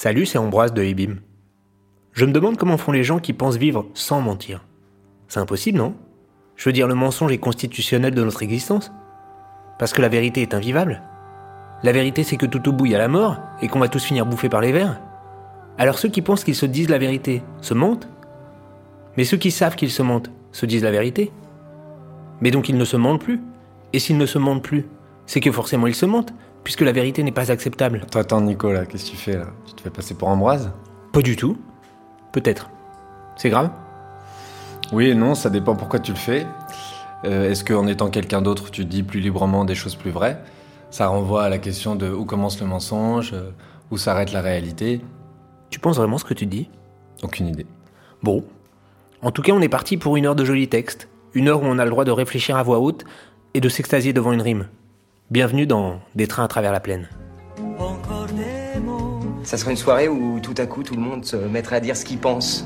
Salut, c'est Ambroise de Ebim. Je me demande comment font les gens qui pensent vivre sans mentir. C'est impossible, non? Je veux dire, le mensonge est constitutionnel de notre existence. Parce que la vérité est invivable. La vérité, c'est que tout au bout, il y a la mort, et qu'on va tous finir bouffés par les vers. Alors ceux qui pensent qu'ils se disent la vérité se mentent Mais ceux qui savent qu'ils se mentent se disent la vérité Mais donc ils ne se mentent plus. Et s'ils ne se mentent plus, c'est que forcément ils se mentent, puisque la vérité n'est pas acceptable. Attends, attends, Nicolas, qu'est-ce que tu fais là? Tu te fais passer pour Ambroise? Pas du tout. Peut-être. C'est grave? Oui et non, ça dépend pourquoi tu le fais. Euh, Est-ce qu'en étant quelqu'un d'autre, tu dis plus librement des choses plus vraies? Ça renvoie à la question de où commence le mensonge, euh, où s'arrête la réalité. Tu penses vraiment ce que tu dis? Aucune idée. Bon. En tout cas, on est parti pour une heure de jolis textes. Une heure où on a le droit de réfléchir à voix haute et de s'extasier devant une rime. Bienvenue dans Des trains à travers la plaine. Ça serait une soirée où tout à coup tout le monde se mettrait à dire ce qu'il pense.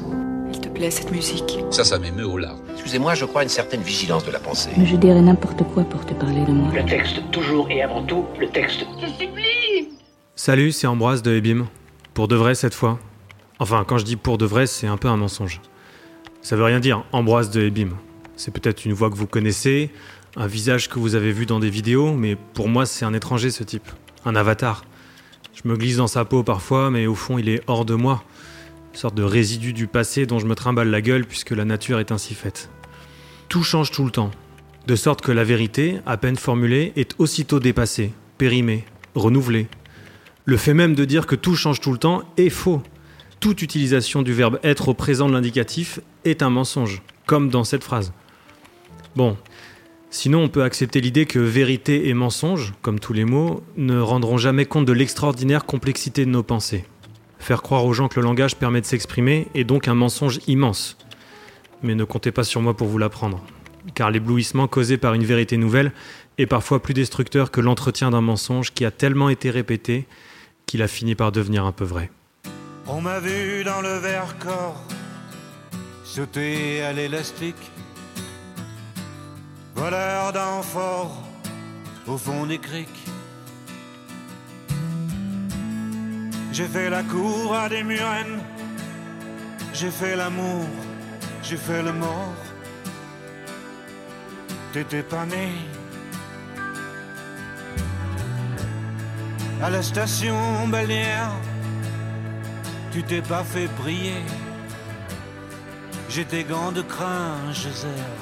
Il te plaît cette musique Ça, ça m'émeut aux larmes. Excusez-moi, je crois à une certaine vigilance de la pensée. Mais je dirais n'importe quoi pour te parler de moi. Le texte, toujours et avant tout, le texte. Salut, c'est Ambroise de Ebim. Pour de vrai cette fois. Enfin, quand je dis pour de vrai, c'est un peu un mensonge. Ça veut rien dire, Ambroise de Ebim. C'est peut-être une voix que vous connaissez, un visage que vous avez vu dans des vidéos, mais pour moi, c'est un étranger ce type. Un avatar. Je me glisse dans sa peau parfois, mais au fond, il est hors de moi. Une sorte de résidu du passé dont je me trimballe la gueule puisque la nature est ainsi faite. Tout change tout le temps. De sorte que la vérité, à peine formulée, est aussitôt dépassée, périmée, renouvelée. Le fait même de dire que tout change tout le temps est faux. Toute utilisation du verbe être au présent de l'indicatif est un mensonge, comme dans cette phrase. Bon, sinon on peut accepter l'idée que vérité et mensonge, comme tous les mots, ne rendront jamais compte de l'extraordinaire complexité de nos pensées. Faire croire aux gens que le langage permet de s'exprimer est donc un mensonge immense. Mais ne comptez pas sur moi pour vous l'apprendre, car l'éblouissement causé par une vérité nouvelle est parfois plus destructeur que l'entretien d'un mensonge qui a tellement été répété qu'il a fini par devenir un peu vrai. On m'a vu dans le Vercors sauter à l'élastique, voleur d'amphores au fond des criques. J'ai fait la cour à des murennes, j'ai fait l'amour, j'ai fait le mort. T'étais pas né. À la station balnéaire, tu t'es pas fait prier. J'ai tes gants de crin, serre.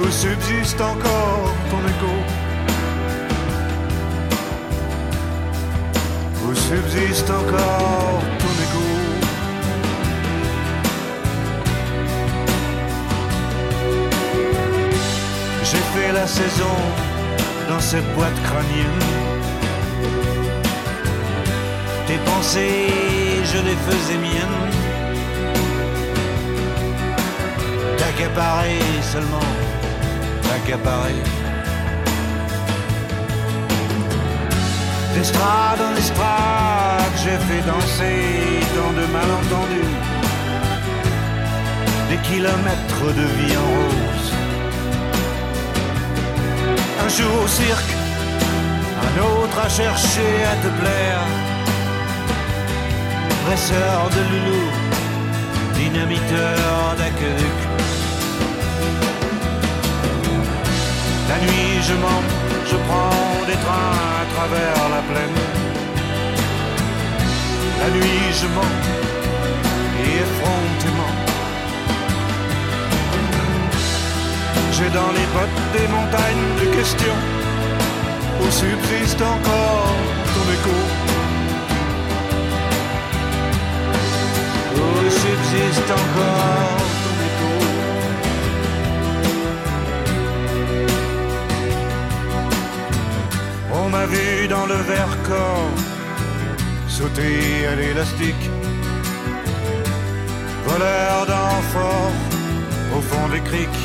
où subsiste encore ton écho. Où subsiste encore ton écho. J'ai fait la saison dans cette boîte crânienne. Tes pensées, je les faisais miennes. T'accaparer seulement, t'accaparer. D'estrade en estrade, j'ai fait danser dans de malentendus. Des kilomètres de vie en rose. Un jour au cirque, un autre à chercher à te plaire. Presseur de loulou, dynamiteur d'aqueduc. La nuit, je mens, je prends des trains à travers la plaine. La nuit, je mens, et effrontément. J'ai dans les bottes des montagnes de questions où subsiste encore ton écho. Où subsiste encore m'a vu dans le Vercors sauter à l'élastique. Voleur d'enfort au fond des criques.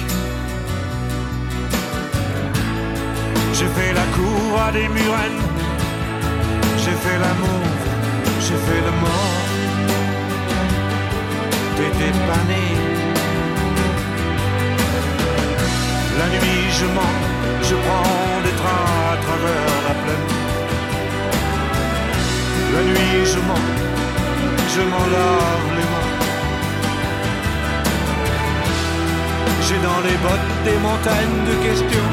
J'ai fait la cour à des murennes. J'ai fait l'amour, j'ai fait le mort. T'étais pas né. La nuit je mens, je prends des trains à travers la plaine. La nuit je mens, je m'en lave les mains. J'ai dans les bottes des montagnes de questions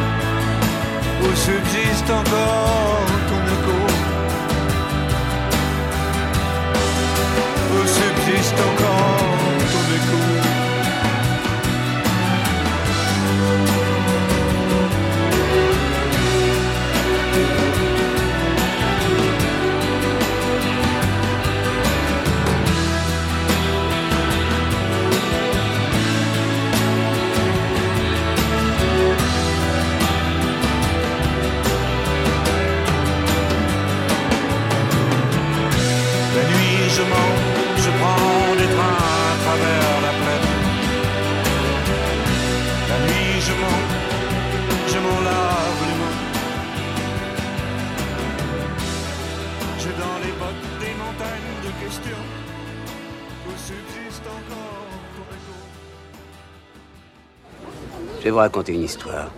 où subsiste encore ton écho. Où subsiste encore ton écho. Vous raconter une histoire.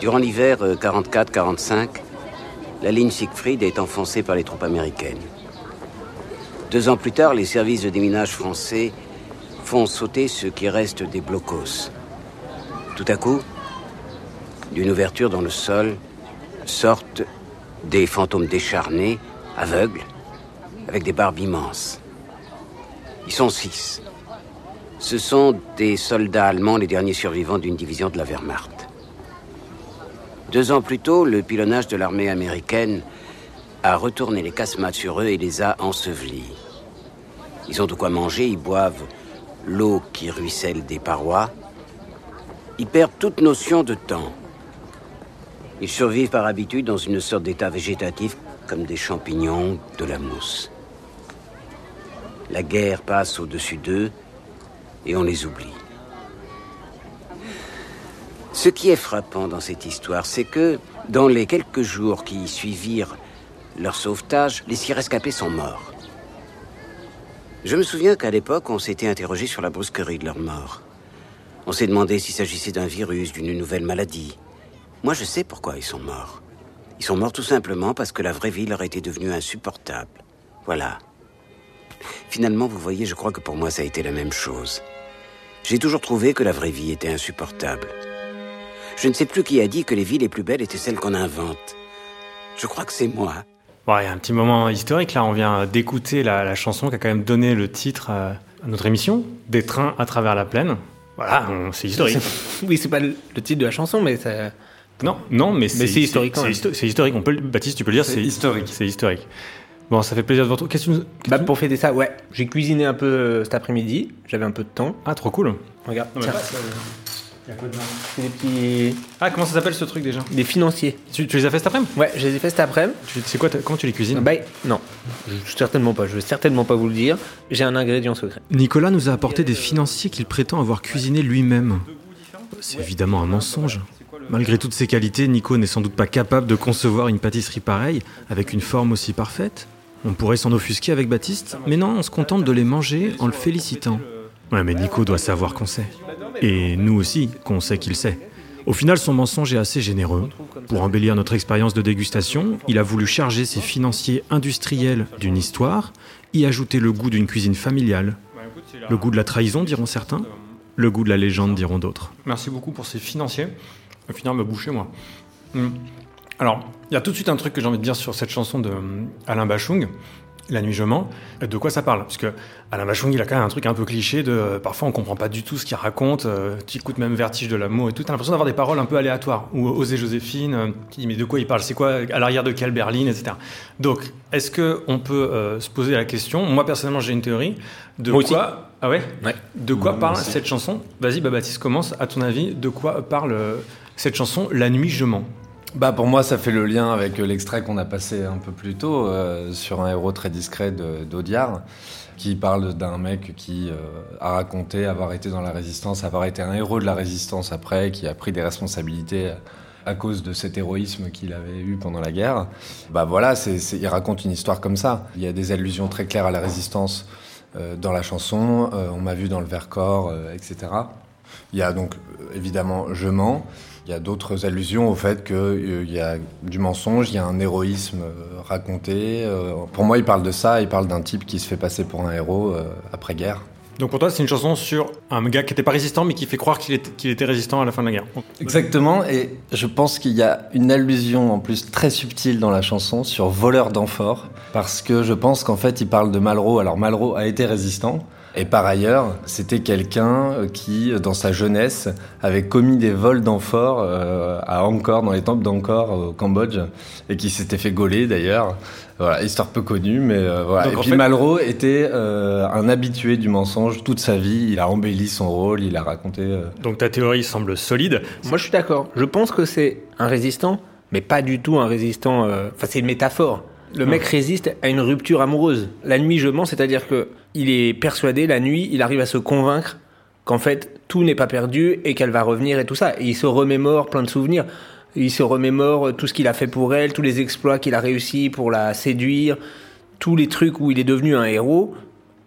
Durant l'hiver euh, 44-45, la ligne Siegfried est enfoncée par les troupes américaines. Deux ans plus tard, les services de déminage français font sauter ce qui reste des blocos. Tout à coup, d'une ouverture dans le sol, sortent des fantômes décharnés, aveugles, avec des barbes immenses. Ils sont six. Ce sont des soldats allemands, les derniers survivants d'une division de la Wehrmacht. Deux ans plus tôt, le pilonnage de l'armée américaine a retourné les casemates sur eux et les a ensevelis. Ils ont de quoi manger, ils boivent l'eau qui ruisselle des parois. Ils perdent toute notion de temps. Ils survivent par habitude dans une sorte d'état végétatif comme des champignons, de la mousse. La guerre passe au-dessus d'eux et on les oublie. Ce qui est frappant dans cette histoire, c'est que dans les quelques jours qui suivirent leur sauvetage, les six rescapés sont morts. Je me souviens qu'à l'époque, on s'était interrogé sur la brusquerie de leur mort. On s'est demandé s'il s'agissait d'un virus, d'une nouvelle maladie. Moi, je sais pourquoi ils sont morts. Ils sont morts tout simplement parce que la vraie vie leur était devenue insupportable. Voilà. Finalement, vous voyez, je crois que pour moi, ça a été la même chose. J'ai toujours trouvé que la vraie vie était insupportable. Je ne sais plus qui a dit que les vies les plus belles étaient celles qu'on invente. Je crois que c'est moi. Bon, il y a un petit moment historique là, on vient d'écouter la, la chanson qui a quand même donné le titre à, à notre émission, Des trains à travers la plaine. Voilà, c'est historique. Oui, c'est pas le titre de la chanson, mais ça. Non, non, mais c'est c'est historique C'est histo- historique. On peut, Baptiste, tu peux le dire. C'est historique. C'est historique. Bon, ça fait plaisir de vous retrouver. Qu'est-ce que tu Bah, pour fêter ça, ouais. J'ai cuisiné un peu euh, cet après-midi. J'avais un peu de temps. Ah, trop cool. Regarde, Non, tiens, pas- Il y a quoi dedans c'est des petits. Ah, comment ça s'appelle ce truc déjà des financiers. tu, tu les as fait cet après-midi Ouais, je les ai fait cet après-midi. Tu- C'est quoi Comment tu les cuisines Bah, non, Je- certainement pas. Je vais certainement pas vous le dire. J'ai un ingrédient secret. Nicolas nous a apporté des financiers qu'il prétend avoir cuisinés lui-même. C'est évidemment un mensonge. Malgré toutes ses qualités, Nico n'est sans doute pas capable de concevoir une pâtisserie pareille, avec une forme aussi parfaite. On pourrait s'en offusquer avec Baptiste, mais non, on se contente de les manger en le félicitant. Ouais, mais Nico doit savoir qu'on sait. Et nous aussi, qu'on sait qu'il sait. Au final, son mensonge est assez généreux. Pour embellir notre expérience de dégustation, il a voulu charger ses financiers industriels d'une histoire, y ajouter le goût d'une cuisine familiale, le goût de la trahison, diront certains. Le goût de la légende, diront d'autres. Merci beaucoup pour ces financiers. Au final, me boucher, moi. Hmm. Alors, il y a tout de suite un truc que j'ai envie de dire sur cette chanson de euh, Alain Bachung, La nuit je mens. De quoi ça parle? Parce que Alain Bachung, il a quand même un truc un peu cliché de euh, parfois on comprend pas du tout ce qu'il raconte. Euh, tu écoutes même Vertige de l'amour et tout. T'as l'impression d'avoir des paroles un peu aléatoires. Ou Osée Joséphine, euh, qui dit mais de quoi il parle? C'est quoi À l'arrière de quelle berline etc. Donc, est-ce que on peut euh, se poser la question? Moi personnellement, j'ai une théorie. De Moi aussi. quoi Ah ouais? Ouais. De quoi parle cette chanson? Vas-y, bah, Baptiste, commence. À ton avis, de quoi parle euh, cette chanson La nuit je mens? Bah pour moi, ça fait le lien avec l'extrait qu'on a passé un peu plus tôt euh, sur un héros très discret d'Audiard, qui parle d'un mec qui euh, a raconté avoir été dans la résistance, avoir été un héros de la résistance après, qui a pris des responsabilités à cause de cet héroïsme qu'il avait eu pendant la guerre. Bah voilà, c'est il raconte une histoire comme ça. Il y a des allusions très claires à la résistance euh, dans la chanson. Euh, on m'a vu dans le Vercors, euh, etc. Il y a donc évidemment Je mens. Il y a d'autres allusions au fait qu'il y a du mensonge, il y a un héroïsme raconté. Pour moi, il parle de ça, il parle d'un type qui se fait passer pour un héros après-guerre. Donc pour toi, c'est une chanson sur un gars qui n'était pas résistant, mais qui fait croire qu'il était, était, résistant à la fin de la guerre. Exactement, et je pense qu'il y a une allusion en plus très subtile dans la chanson sur voleur d'amphores, parce que je pense qu'en fait, il parle de Malraux. Alors Malraux a été résistant, et par ailleurs, c'était quelqu'un euh, qui, dans sa jeunesse, avait commis des vols d'amphores euh, à Angkor, dans les temples d'Angkor au Cambodge, et qui s'était fait gauler d'ailleurs. Voilà, histoire peu connue, mais euh, voilà. et puis Malraux était un habitué du mensonge toute sa vie. Il a embelli son rôle, il a raconté. Donc ta théorie semble solide. Moi, je suis d'accord. Je pense que c'est un résistant, mais pas du tout un résistant. Enfin, c'est une métaphore. Le mec résiste à une rupture amoureuse. La nuit, je mens, c'est-à-dire que il est persuadé, la nuit, il arrive à se convaincre qu'en fait, tout n'est pas perdu et qu'elle va revenir et tout ça. Et il se remémore plein de souvenirs. Il se remémore tout ce qu'il a fait pour elle, tous les exploits qu'il a réussi pour la séduire, tous les trucs où il est devenu un héros.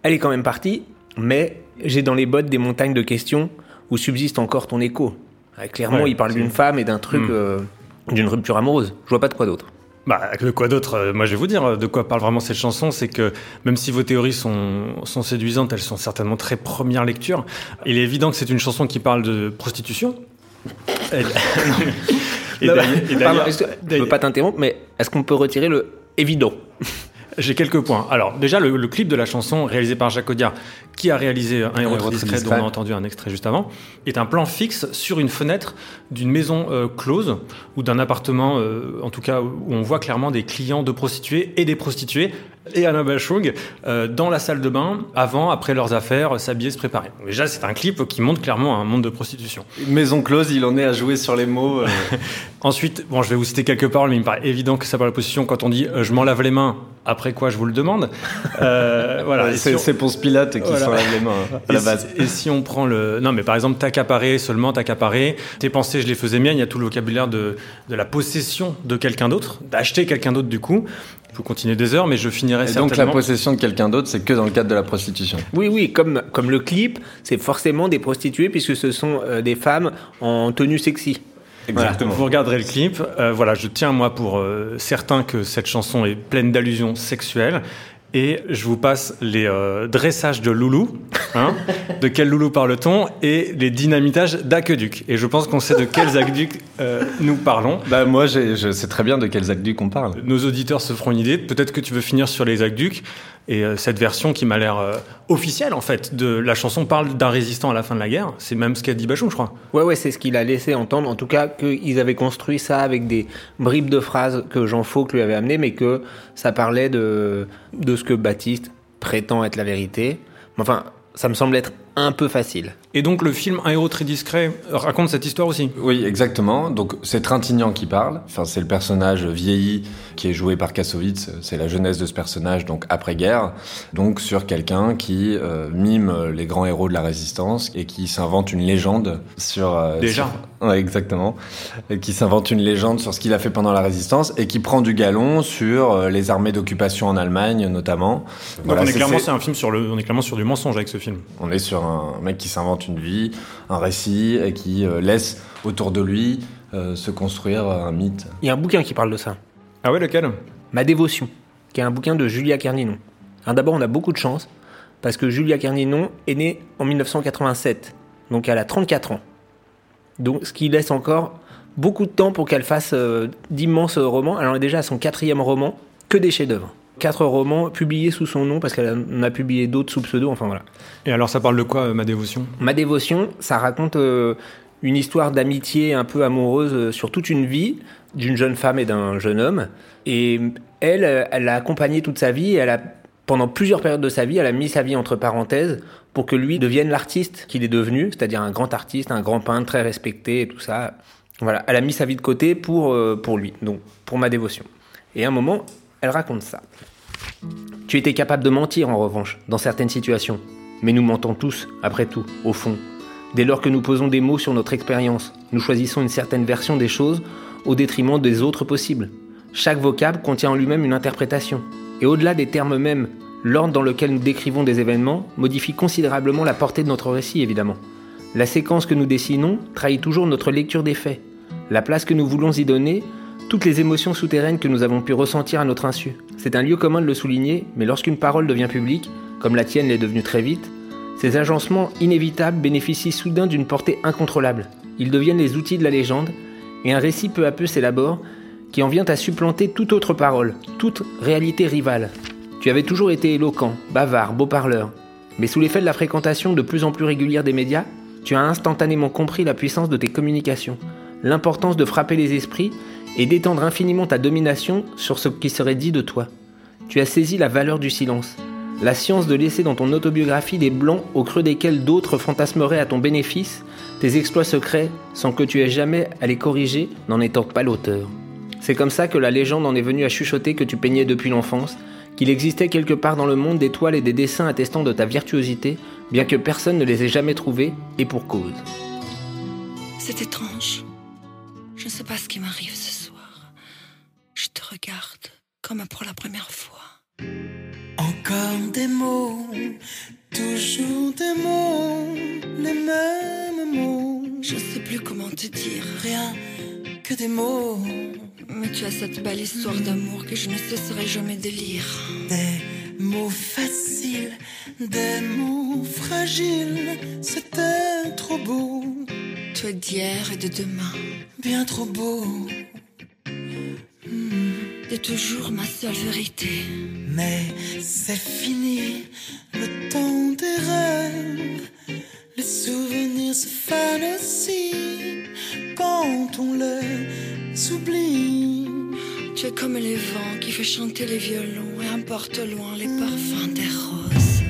Elle est quand même partie, mais j'ai dans les bottes des montagnes de questions où subsiste encore ton écho. Clairement, il parle d'une femme et d'un truc, hmm. euh, d'une rupture amoureuse. Je vois pas de quoi d'autre. Bah, de quoi d'autre euh, Moi, je vais vous dire de quoi parle vraiment cette chanson. C'est que même si vos théories sont, sont séduisantes, elles sont certainement très première lecture. Il est évident que c'est une chanson qui parle de prostitution. et, et je veux pas t'interrompre, mais est-ce qu'on peut retirer le évident j'ai quelques points. Alors, déjà, le, clip de la chanson réalisé par Jacques Audiard, qui a réalisé Un héros, discret, dont on a entendu un extrait juste avant, est un plan fixe sur une fenêtre d'une maison euh, close ou d'un appartement, euh, en tout cas, où on voit clairement des clients de prostituées et des prostituées et Anna Bachung euh, dans la salle de bain avant, après leurs affaires, s'habiller, se préparer. déjà, c'est un clip qui montre clairement un monde de prostitution. maison close, il en est à jouer sur les mots. Ensuite, bon, je vais vous citer quelques paroles, mais il me paraît évident que ça parle de prostitution quand on dit je m'en lave les mains après quoi je vous le demande. Euh, voilà. c'est pour Pilote qui s'en lave les mains hein, à la base. et si on prend le, non mais par exemple t'accaparer seulement t'accaparer, tes pensées je les faisais miennes. Il y a tout le vocabulaire de de la possession de quelqu'un d'autre, d'acheter quelqu'un d'autre du coup. Je peux continuer des heures, mais je finirai et Donc la possession de quelqu'un d'autre, c'est que dans le cadre de la prostitution. Oui, oui, comme, comme le clip, c'est forcément des prostituées puisque ce sont euh, des femmes en tenue sexy. Exactement. vous regarderez le clip. Euh, voilà, je tiens moi pour euh, certain que cette chanson est pleine d'allusions sexuelles. Et je vous passe les euh, dressages de loulou. Hein de quel loulou parle-t-on Et les dynamitages d'aqueduc. Et je pense qu'on sait de quels aqueducs nous parlons. Bah moi, je sais très bien de quels aqueducs on parle. Nos auditeurs se feront une idée. Peut-être que tu veux finir sur les aqueducs. Et euh, cette version qui m'a l'air euh, officielle, en fait, de la chanson parle d'un résistant à la fin de la guerre. C'est même ce qu'a dit Bachung, je crois. Ouais, ouais, c'est ce qu'il a laissé entendre. En tout cas, qu'ils avaient construit ça avec des bribes de phrases que Jean Fauque lui avait amenées, mais que ça parlait de, de ce que Baptiste prétend être la vérité. Enfin, ça me semble être un peu facile. Et donc le film Un héros très discret raconte cette histoire aussi Oui, exactement. Donc c'est Trintignant qui parle. Enfin, c'est le personnage vieilli qui est joué par Kassovitz. C'est la jeunesse de ce personnage, donc après-guerre. Donc sur quelqu'un qui euh, mime les grands héros de la résistance et qui s'invente une légende sur... Euh, Déjà Ouais, exactement. Et qui s'invente une légende sur ce qu'il a fait pendant la résistance et qui prend du galon sur euh, les armées d'occupation en Allemagne notamment. Donc on est, clairement, c'est un film sur le, on est clairement sur du mensonge avec ce film. On est sur un mec qui s'invente une vie, un récit, et qui euh, laisse autour de lui euh, se construire un mythe. Il y a un bouquin qui parle de ça. Ah ouais, lequel? Ma dévotion, qui est un bouquin de Julia Kerninon. D'abord, on a beaucoup de chance, parce que Julia Kerninon est née en 1987, donc elle a 34 ans. Donc, ce qui laisse encore beaucoup de temps pour qu'elle fasse euh, d'immenses romans. Elle en est déjà à son quatrième roman, que des chefs-d'œuvre quatre romans publiés sous son nom parce qu'elle en a publié d'autres sous pseudo. Enfin voilà. Et alors ça parle de quoi, euh, ma dévotion? Ma dévotion, ça raconte euh, une histoire d'amitié un peu amoureuse euh, sur toute une vie d'une jeune femme et d'un jeune homme. Et elle, elle l'a accompagné toute sa vie. elle a pendant plusieurs périodes de sa vie, elle a mis sa vie entre parenthèses pour que lui devienne l'artiste qu'il est devenu, c'est-à-dire un grand artiste, un grand peintre très respecté et tout ça. Voilà, elle a mis sa vie de côté pour, euh, pour lui, donc pour ma dévotion. Et à un moment, elle raconte ça. Tu étais capable de mentir en revanche, dans certaines situations. Mais nous mentons tous, après tout, au fond. Dès lors que nous posons des mots sur notre expérience, nous choisissons une certaine version des choses au détriment des autres possibles. Chaque vocable contient en lui-même une interprétation. Et au-delà des termes mêmes, l'ordre dans lequel nous décrivons des événements modifie considérablement la portée de notre récit, évidemment. La séquence que nous dessinons trahit toujours notre lecture des faits. La place que nous voulons y donner, toutes les émotions souterraines que nous avons pu ressentir à notre insu. C'est un lieu commun de le souligner, mais lorsqu'une parole devient publique, comme la tienne l'est devenue très vite, ces agencements inévitables bénéficient soudain d'une portée incontrôlable. Ils deviennent les outils de la légende, et un récit peu à peu s'élabore, qui en vient à supplanter toute autre parole, toute réalité rivale. Tu avais toujours été éloquent, bavard, beau parleur, mais sous l'effet de la fréquentation de plus en plus régulière des médias, tu as instantanément compris la puissance de tes communications, l'importance de frapper les esprits et d'étendre infiniment ta domination sur ce qui serait dit de toi. Tu as saisi la valeur du silence, la science de laisser dans ton autobiographie des blancs au creux desquels d'autres fantasmeraient à ton bénéfice tes exploits secrets sans que tu aies jamais à les corriger n'en étant pas l'auteur. C'est comme ça que la légende en est venue à chuchoter que tu peignais depuis l'enfance, qu'il existait quelque part dans le monde des toiles et des dessins attestant de ta virtuosité, bien que personne ne les ait jamais trouvés, et pour cause. C'est étrange. Je ne sais pas ce qui m'arrive ce soir. Regarde comme pour la première fois. Encore des mots, toujours des mots, les mêmes mots. Je sais plus comment te dire. Rien que des mots. Mais tu as cette belle histoire d'amour que je ne cesserai jamais de lire. Des mots faciles, des mots fragiles, c'était trop beau. Es d'hier et de demain. Bien trop beau. T'es toujours ma seule vérité. Mais c'est fini, le temps des rêves. Les souvenirs se fanent aussi quand on les oublie. Tu es comme les vents qui fait chanter les violons et importe loin les parfums des roses.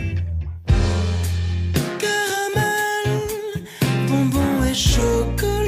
Caramel, bonbons et chocolat.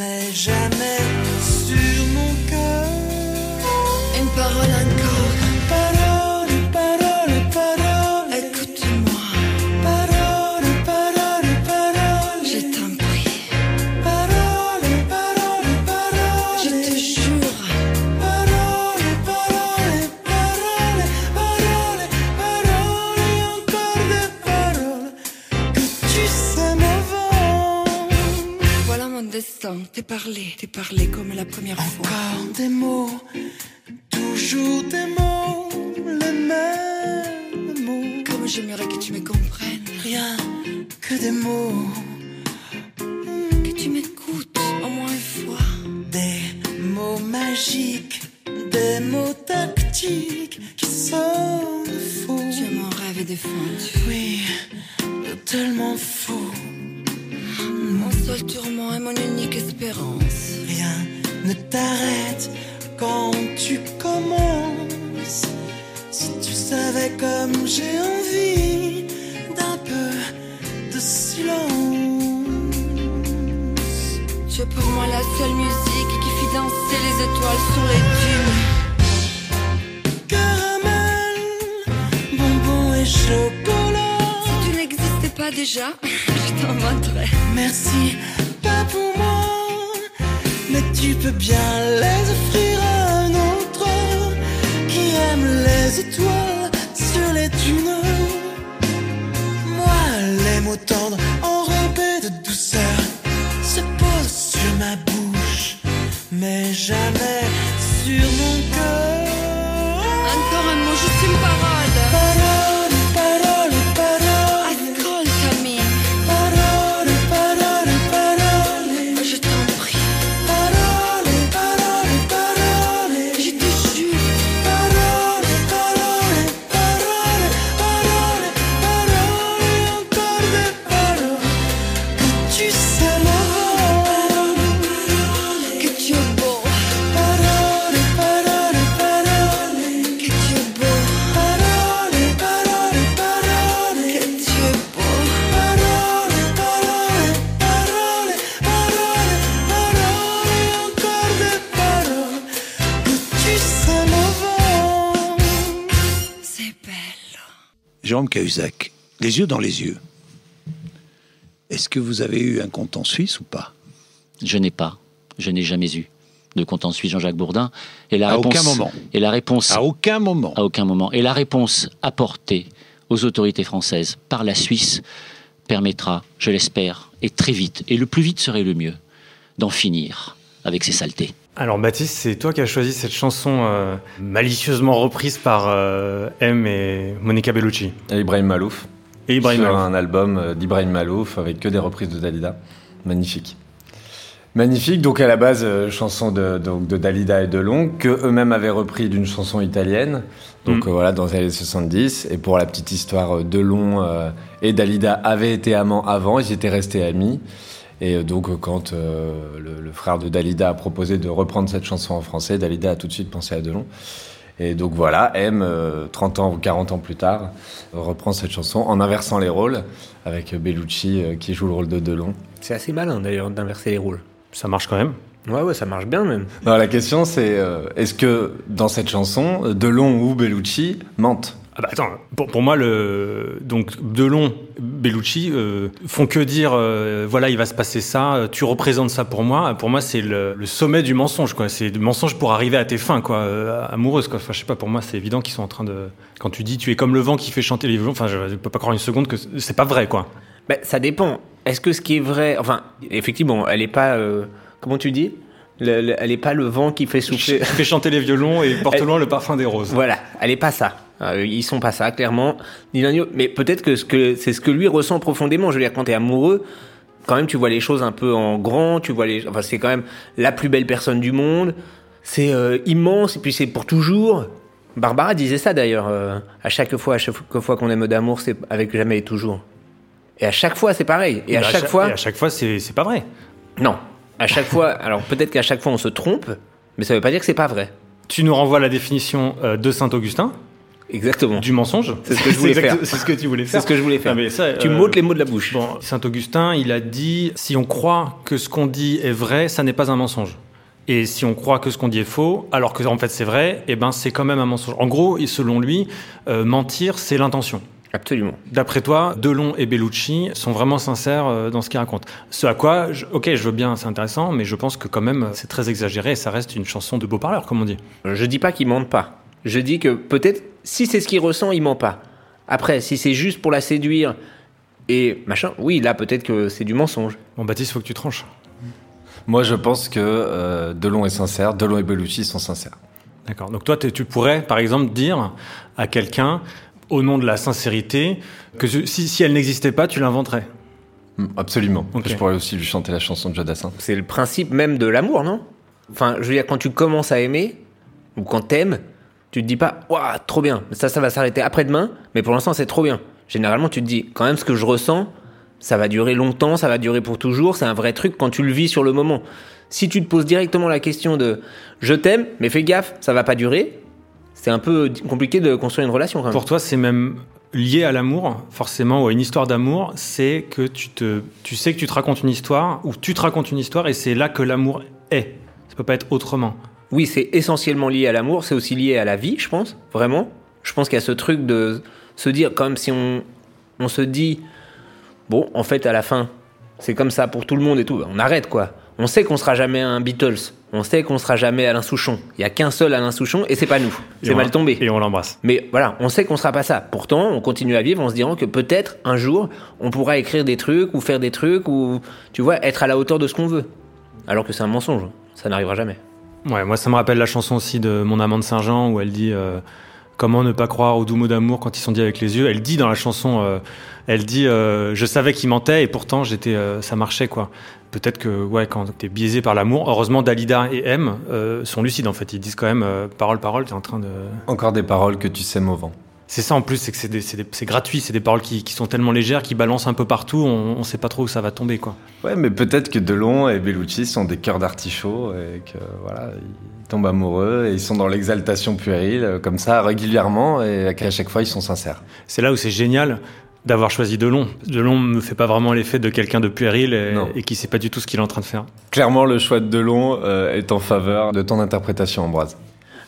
Mais jamais sur mon cœur. Une parole encore. T'es parlé, t'es parlé comme la première fois. Encore des mots, toujours des mots, les mêmes mots. Comme j'aimerais que tu me comprennes. Rien que des mots, Cahuzac, les yeux dans les yeux. Est-ce que vous avez eu un compte en Suisse ou pas? Je n'ai pas. Je n'ai jamais eu de compte en Suisse Jean-Jacques Bourdin. Et la à réponse, aucun moment. Et la réponse. À aucun moment. À aucun moment. Et la réponse apportée aux autorités françaises par la Suisse permettra, je l'espère, et très vite, et le plus vite serait le mieux, d'en finir avec ces saletés. Alors Baptiste, c'est toi qui as choisi cette chanson euh, malicieusement reprise par euh, M et Monica Bellucci. Et Ibrahim Malouf. Et Ibrahim Sur Malouf. un album euh, d'Ibrahim Malouf avec que des reprises de Dalida. Magnifique. Magnifique, donc à la base, chanson de, donc de Dalida et Delon, que eux-mêmes avaient repris d'une chanson italienne, donc Mm. voilà, dans les années 70. Et pour la petite histoire, Delon et Dalida avaient été amants avant, ils étaient restés amis. Et euh, donc, quand euh, le, le, frère de Dalida a proposé de reprendre cette chanson en français, Dalida a tout de suite pensé à Delon. Et donc voilà, M, euh, 30 ans ou 40 ans plus tard, reprend cette chanson en inversant les rôles, avec Bellucci euh, qui joue le rôle de Delon. C'est assez malin d'ailleurs d'inverser les rôles. Ça marche quand même Ouais, ouais, ça marche bien même. Non, la question c'est, euh, est-ce que dans cette chanson, Delon ou Bellucci mentent? Ah bah attends, pour, pour, moi, le, donc Delon, Bellucci euh, font que dire euh, voilà, il va se passer ça, tu représentes ça pour moi. Pour moi, c'est le, le, sommet du mensonge, quoi. C'est du mensonge pour arriver à tes fins, quoi, euh, amoureuses, quoi. Enfin, je sais pas, pour moi, c'est évident qu'ils sont en train de. Quand tu dis tu es comme le vent qui fait chanter les violons, enfin, je, je peux pas croire une seconde que c'est pas vrai, quoi. Bah, ça dépend. Est-ce que ce qui est vrai. Enfin, effectivement, elle est pas. euh, comment tu dis? Le, le, elle est pas le vent qui fait souffler. Qui fait chanter les violons et porte loin le parfum des roses. Voilà, elle est pas ça. Euh, ils sont pas ça, clairement. Ni l'un ni l'autre. Mais peut-être que, ce que c'est ce que lui ressent profondément. Je veux dire, quand t'es amoureux, quand même, tu vois les choses un peu en grand. Tu vois les. Enfin, c'est quand même la plus belle personne du monde. C'est euh, immense et puis c'est pour toujours. Barbara disait ça d'ailleurs. Euh, à chaque fois, à chaque fois qu'on aime d'amour, c'est avec jamais et toujours. Et à chaque fois, c'est pareil. Et, et à, chaque, chaque fois. Et à chaque fois, c'est pas vrai. Non. À chaque fois. Alors peut-être qu'à chaque fois, on se trompe, mais ça veut pas dire que c'est pas vrai. Tu nous renvoies la définition euh, de Saint Augustin. Exactement. Du mensonge. C'est ce que je voulais faire. C'est ce que tu voulais faire. C'est ce que je voulais faire. mais ça, tu euh, m'ôtes les mots de la bouche. Bon, Saint Augustin, il a dit si on croit que ce qu'on dit est vrai, ça n'est pas un mensonge. Et si on croit que ce qu'on dit est faux, alors que en fait c'est vrai, eh ben c'est quand même un mensonge. En gros, selon lui, euh, mentir, c'est l'intention. Absolument. D'après toi, Delon et Bellucci sont vraiment sincères euh, dans ce qu'ils racontent. Ce à quoi, je, ok, je veux bien, c'est intéressant, mais je pense que quand même c'est très exagéré et ça reste une chanson de beau parleur, comme on dit. Je dis pas qu'ils mentent pas. Je dis que peut-être, si c'est ce qu'il ressent, il ment pas. Après, si c'est juste pour la séduire et machin, oui, là peut-être que c'est du mensonge. Bon, Baptiste, faut que tu tranches. Moi, je pense que euh, Delon est sincère, Delon et Bellucci sont sincères. D'accord. Donc toi, tu pourrais, par exemple, dire à quelqu'un, au nom de la sincérité, que si, si elle n'existait pas, tu l'inventerais. Absolument. Okay. Je pourrais aussi lui chanter la chanson de Jodassin. C'est le principe même de l'amour, non? Enfin, je veux dire, quand tu commences à aimer, ou quand t'aimes, tu te dis pas, waouh, trop bien, ça, ça va s'arrêter après-demain, mais pour l'instant, c'est trop bien. Généralement, tu te dis, quand même, ce que je ressens, ça va durer longtemps, ça va durer pour toujours, c'est un vrai truc quand tu le vis sur le moment. Si tu te poses directement la question de je t'aime, mais fais gaffe, ça va pas durer, c'est un peu compliqué de construire une relation. Quand même. Pour toi, c'est même lié à l'amour, forcément, ou à une histoire d'amour, c'est que tu, te, tu sais que tu te racontes une histoire, ou tu te racontes une histoire, et c'est là que l'amour est. Ça peut pas être autrement. Oui, c'est essentiellement lié à l'amour, c'est aussi lié à la vie, je pense, vraiment. Je pense qu'il y a ce truc de se dire, même, si on, on se dit, bon, en fait, à la fin, c'est comme ça pour tout le monde et tout, on arrête, quoi. On sait qu'on sera jamais un Beatles, on sait qu'on sera jamais Alain Souchon. Il y a qu'un seul Alain Souchon et c'est pas nous. C'est mal tombé. Et on l'embrasse. Mais voilà, on sait qu'on sera pas ça. Pourtant, on continue à vivre en se disant que peut-être un jour, on pourra écrire des trucs ou faire des trucs ou, tu vois, être à la hauteur de ce qu'on veut. Alors que c'est un mensonge. Ça n'arrivera jamais. Ouais, moi, ça me rappelle la chanson aussi de Mon amant de Saint-Jean où elle dit euh, Comment ne pas croire aux doux mots d'amour quand ils sont dits avec les yeux? Elle dit dans la chanson, euh, elle dit euh, Je savais qu'il mentait et pourtant j'étais, ça marchait quoi. Peut-être que ouais, quand t'es biaisé par l'amour, heureusement Dalida et M sont lucides en fait. Ils disent quand même parole parole. T'es en train de encore des paroles que tu sèmes au vent. C'est ça en plus, c'est que c'est gratuit, c'est des paroles qui, qui, sont tellement légères, qui balancent un peu partout, on, on sait pas trop où ça va tomber quoi. Ouais, mais peut-être que Delon et Bellucci sont des cœurs d'artichaut et que voilà, ils tombent amoureux et ils sont dans l'exaltation puérile comme ça régulièrement et qu'à chaque fois ils sont sincères. C'est là où c'est génial d'avoir choisi Delon. Delon me fait pas vraiment l'effet de quelqu'un de puéril et, et, qui sait pas du tout ce qu'il est en train de faire. Clairement, le choix de Delon euh, est en faveur de ton interprétation, Ambroise.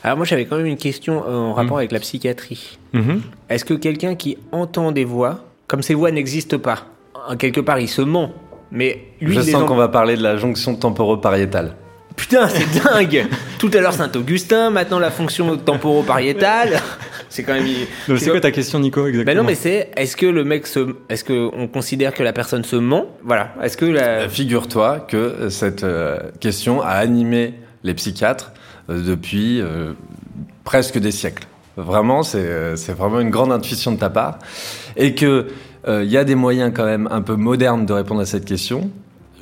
Alors moi j'avais quand même une question euh, en rapport avec la psychiatrie. Mhm. Est-ce que quelqu'un qui entend des voix, comme ces voix n'existent pas, en quelque part il se ment, mais lui Je il sens en- qu'on va parler de la jonction temporopariétale. Putain, c'est dingue Tout à l'heure Saint-Augustin, maintenant la fonction temporopariétale. C'est quand même. Donc, C'est quoi ta question, Nico, exactement Ben non, mais c'est est-ce que le mec se, est-ce que on considère que la personne se ment? Voilà. Est-ce que la... Figure-toi que cette euh, question a animé les psychiatres depuis euh, presque des siècles. Vraiment, c'est euh, c'est vraiment une grande intuition de ta part. Et que euh, il y a des moyens quand même un peu modernes de répondre à cette question.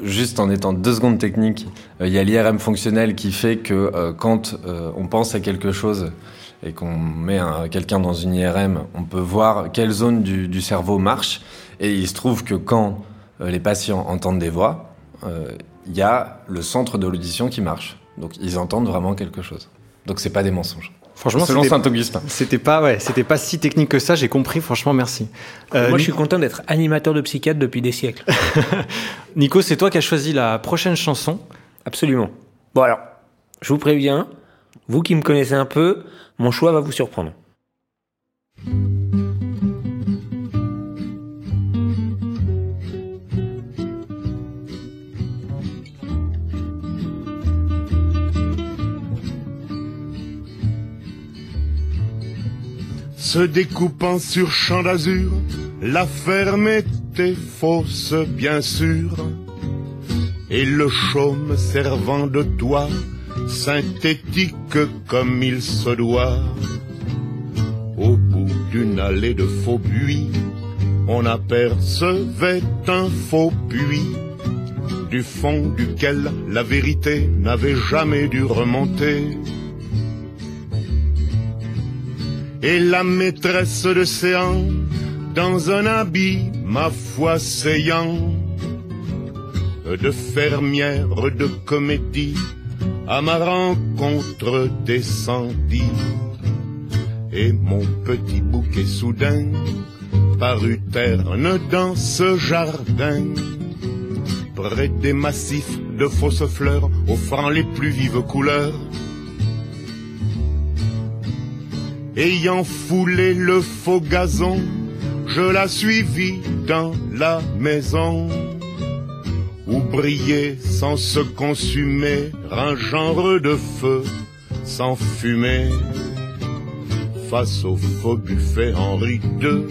Juste en étant deux secondes techniques, euh, il y a l'IRM fonctionnel qui fait que euh, quand euh, on pense à quelque chose et qu'on met un- quelqu'un dans une IRM, on peut voir quelle zone du, cerveau marche. Et il se trouve que quand euh, les patients entendent des voix, euh, il y a le centre de l'audition qui marche. Donc ils entendent vraiment quelque chose. Donc c'est pas des mensonges. Franchement, selon Saint-Augustin. C'était pas, ouais, c'était pas si technique que ça. J'ai compris. Franchement, merci. Euh, Moi, je Ni- suis content d'être animateur de psychiatre depuis des siècles. Nico, c'est toi qui as choisi la prochaine chanson. Absolument. Bon alors, je vous préviens, vous qui me connaissez un peu, mon choix va vous surprendre. Se découpant sur champ d'azur, la ferme était fausse, bien sûr, et le chaume servant de toit, synthétique comme il se doit. Au bout d'une allée de faux buis, on apercevait un faux puits, du fond duquel la vérité n'avait jamais dû remonter. Et la maîtresse de séant dans un habit, ma foi, saillant de fermière de comédie à ma rencontre descendit. Et mon petit bouquet soudain parut terne dans ce jardin. Près des massifs de fausses fleurs offrant les plus vives couleurs Ayant foulé le faux gazon, je la suivis dans la maison où brillait sans se consumer un genre de feu sans fumée. Face au faux buffet Henri II,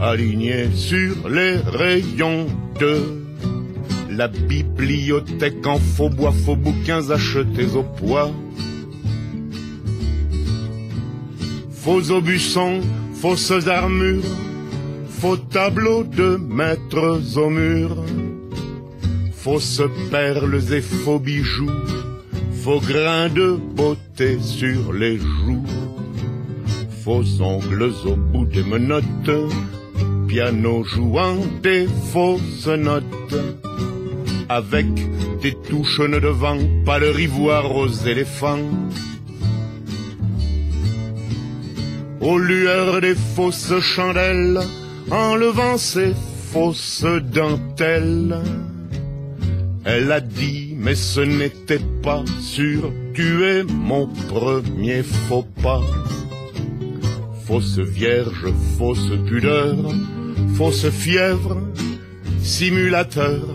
aligné sur les rayons de la bibliothèque en faux bois, faux bouquins achetés au poids. Faux aubusons, fausses armures, faux tableaux de maîtres au mur, fausses perles et faux bijoux, faux grains de beauté sur les joues, faux ongles au bout des menottes, piano jouant des fausses notes, avec des touches devant, pas de ivoire aux éléphants. Aux lueurs des fausses chandelles, enlevant ses fausses dentelles. Elle a dit, mais ce n'était pas sûr, tu es mon premier faux pas. Fausse vierge, fausse pudeur, fausse fièvre, simulateur.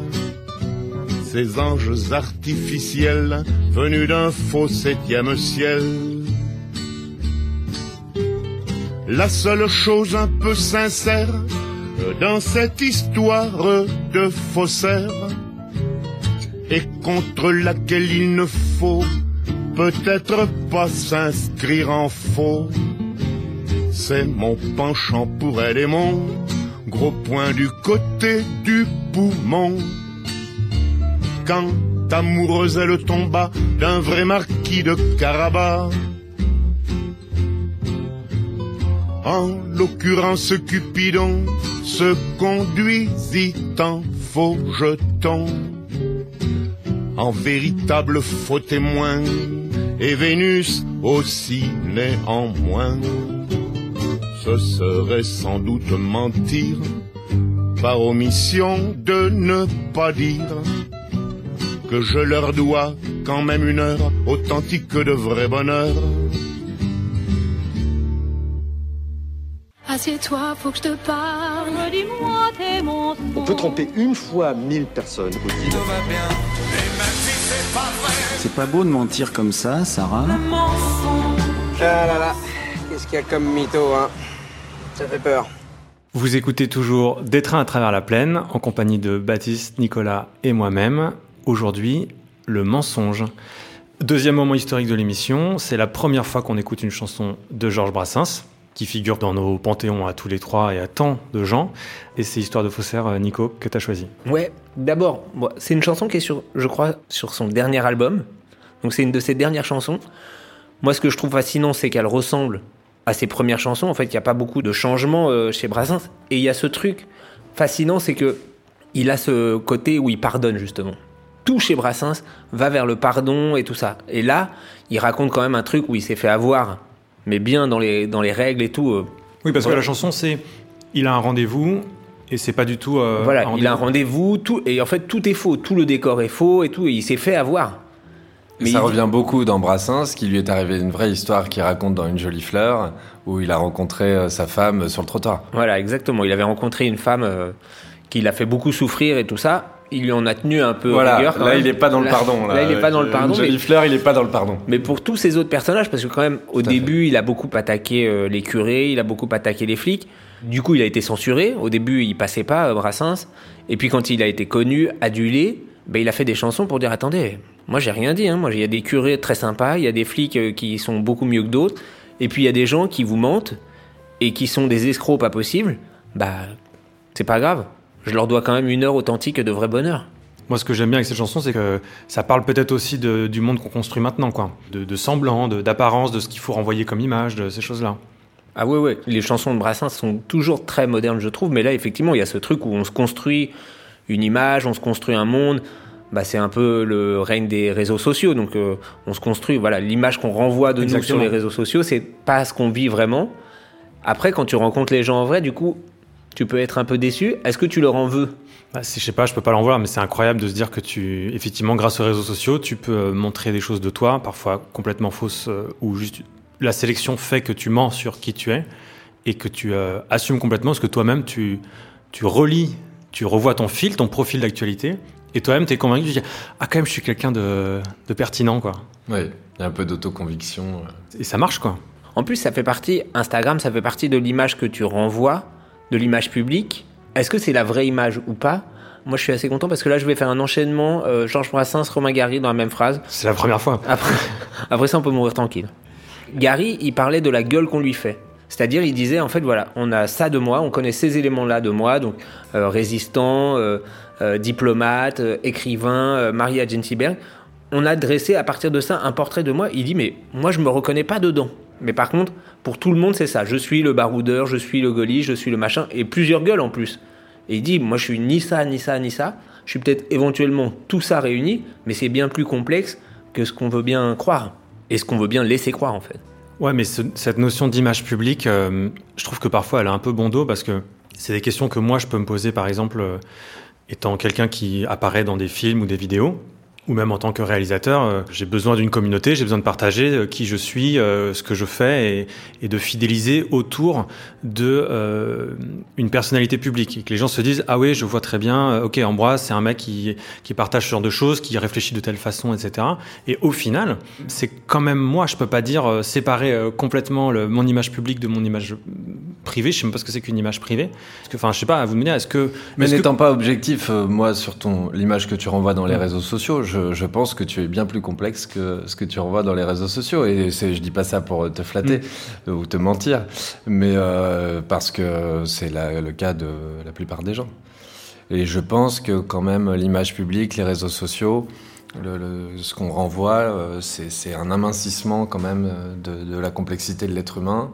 Ces anges artificiels venus d'un faux septième ciel. La seule chose un peu sincère dans cette histoire de faussaire et contre laquelle il ne faut peut-être pas s'inscrire en faux. C'est mon penchant pour elle et mon gros point du côté du poumon. Quand amoureuse elle tomba d'un vrai marquis de Carabas, En l'occurrence, Cupidon se conduisit en faux jeton, en véritable faux témoin, et Vénus aussi néanmoins. Ce serait sans doute mentir, par omission de ne pas dire que je leur dois quand même une heure authentique de vrai bonheur Assieds-toi, faut que je te parle. Dis-moi tes mensonges. On peut tromper une fois mille personnes. C'est pas beau de mentir comme ça, Sarah. Ah là là, qu'est-ce qu'il y a comme mytho, hein? Ça fait peur. Vous écoutez toujours Des trains à travers la plaine en compagnie de Baptiste, Nicolas et moi-même. Aujourd'hui, le mensonge. Deuxième moment historique de l'émission, c'est la première fois qu'on écoute une chanson de Georges Brassens, qui figure dans nos panthéons à tous les trois et à tant de gens. Et c'est Histoire de faussaire, euh, Nico, que tu as choisi. Ouais, d'abord, c'est une chanson qui est sur, je crois, sur son dernier album. Donc c'est une de ses dernières chansons. Moi, ce que je trouve fascinant, c'est qu'elle ressemble à ses premières chansons. En fait, il n'y a pas beaucoup de changements euh, chez Brassens. Et il y a ce truc fascinant, c'est que il a ce côté où il pardonne, justement. Tout chez Brassens va vers le pardon et tout ça. Et là, il raconte quand même un truc où il s'est fait avoir, mais bien dans les, dans les règles et tout. euh. Oui, parce Voilà. que la chanson, c'est il a un rendez-vous et c'est pas du tout. euh, Voilà, un il a un rendez-vous, tout, et en fait tout est faux, tout le décor est faux et tout, et il s'est fait avoir. Et Mais ça il- revient beaucoup dans Brassens, qui lui est arrivé une vraie histoire qu'il raconte dans Une jolie fleur, où il a rencontré euh, sa femme sur le trottoir. Voilà, exactement. Il avait rencontré une femme euh, qui l'a fait beaucoup souffrir et tout ça. Il lui en a tenu un peu Voilà, rigueur. quand là, même. il est pas dans le pardon, là, il est pas dans le pardon. Jolie fleur, il est pas dans le pardon. Mais pour tous ces autres personnages, parce que quand même, au début, il a beaucoup attaqué euh, les curés, il a beaucoup attaqué les flics. Du coup, il a été censuré. Au début, il passait pas euh, Brassens. Et puis, quand il a été connu, adulé, ben, il a fait des chansons pour dire attendez, moi, j'ai rien dit. Hein. Moi, il y a des curés très sympas, il y a des flics euh, qui sont beaucoup mieux que d'autres. Et puis, il y a des gens qui vous mentent et qui sont des escrocs pas possibles. Bah, c'est pas grave. Je leur dois quand même une heure authentique de vrai bonheur. Moi, ce que j'aime bien avec cette chanson, c'est que ça parle peut-être aussi de- du monde qu'on construit maintenant, quoi. De, de semblant, de- d'apparence, de, ce qu'il faut renvoyer comme image, de ces choses-là. Ah ouais, ouais. Les chansons de Brassens sont toujours très modernes, je trouve. Mais là, effectivement, il y a ce truc où on se construit une image, on se construit un monde. Bah, c'est un peu le règne des réseaux sociaux. Donc, euh, on se construit. Voilà, l'image qu'on renvoie de nous Exactement. sur les réseaux sociaux, c'est pas ce qu'on vit vraiment. Après, quand tu rencontres les gens en vrai, du coup, tu peux être un peu déçu. Est-ce que tu leur en veux? Bah, je sais pas, je peux pas l'en voir, mais c'est incroyable de se dire que tu, effectivement, grâce aux réseaux sociaux, tu peux euh, montrer des choses de toi, parfois complètement fausses, euh, ou juste la sélection fait que tu mens sur qui tu es et que tu euh, assumes complètement, parce que toi-même, tu, tu relis, tu revois ton fil, ton profil d'actualité, et toi-même, tu es convaincu, tu dis, ah, quand même, je suis quelqu'un de, de pertinent, quoi. Oui, il y a un peu d'autoconviction. Et ça marche, quoi. En plus, ça fait partie, Instagram, ça fait partie de l'image que tu renvoies, de l'image publique. Est-ce que c'est la vraie image ou pas? Moi, je suis assez content parce que là, je vais faire un enchaînement euh, Georges Brassens, Romain Gary dans la même phrase. C'est la première fois. Après, après ça, on peut mourir tranquille. Gary, il parlait de la gueule qu'on lui fait. C'est-à-dire, il disait, en fait, voilà, on a ça de moi, on connaît ces éléments-là de moi, donc euh, résistant, euh, euh, diplomate, écrivain, marié à Jensiberg. On a dressé à partir de ça un portrait de moi. Il dit, mais moi, je me reconnais pas dedans. Mais par contre, pour tout le monde, c'est ça. Je suis le baroudeur, je suis le gaulish, je suis le machin, et plusieurs gueules en plus. Et il dit, moi, je suis ni ça, ni ça, ni ça. Je suis peut-être éventuellement tout ça réuni, mais c'est bien plus complexe que ce qu'on veut bien croire. Et ce qu'on veut bien laisser croire, en fait. Ouais, mais ce- cette notion d'image publique, euh, je trouve que parfois elle a un peu bon dos parce que c'est des questions que moi je peux me poser, par exemple, euh, étant quelqu'un qui apparaît dans des films ou des vidéos, ou même en tant que réalisateur, euh, j'ai besoin d'une communauté, j'ai besoin de partager euh, qui je suis, euh, ce que je fais, et, et de fidéliser autour de une personnalité publique. Et que les gens se disent ah oui, je vois très bien, ok, Ambroise, c'est un mec qui qui partage ce genre de choses, qui réfléchit de telle façon, etc. Et au final, c'est quand même moi, je peux pas dire séparer complètement le, mon image publique de mon image privée. Je sais même pas ce que c'est qu'une image privée. Parce que, enfin, je sais pas, vous me dire, est-ce que Mais que- n'étant pas objectif, moi, sur ton l'image que tu renvoies dans les réseaux sociaux, je, je pense que tu es bien plus complexe que ce que tu renvoies dans les réseaux sociaux. Et je dis pas ça pour te flatter Mm. ou te mentir, mais euh, parce que c'est le cas de la plupart des gens. Et je pense que quand même l'image publique, les réseaux sociaux, le- le- ce qu'on renvoie, euh, c'est, un amincissement quand même euh, de, de la complexité de l'être humain.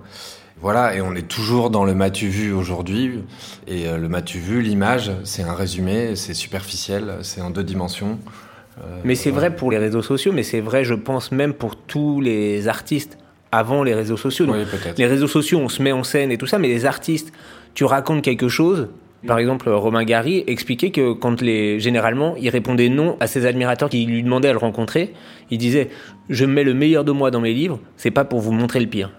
Voilà, et on est toujours dans le m'as-tu vu aujourd'hui. Et le m'as-tu vu, l'image, c'est un résumé, c'est superficiel, c'est en deux dimensions. Euh, Mais c'est vrai pour les réseaux sociaux, mais c'est vrai, je pense, même pour tous les artistes avant les réseaux sociaux. Donc, Oui, peut-être. les réseaux sociaux, on se met en scène et tout ça, mais les artistes, tu racontes quelque chose. Par exemple, Romain Gary expliquait que quand les, généralement, il répondait non à ses admirateurs qui lui demandaient à le rencontrer, il disait Je mets le meilleur de moi dans mes livres, c'est pas pour vous montrer le pire.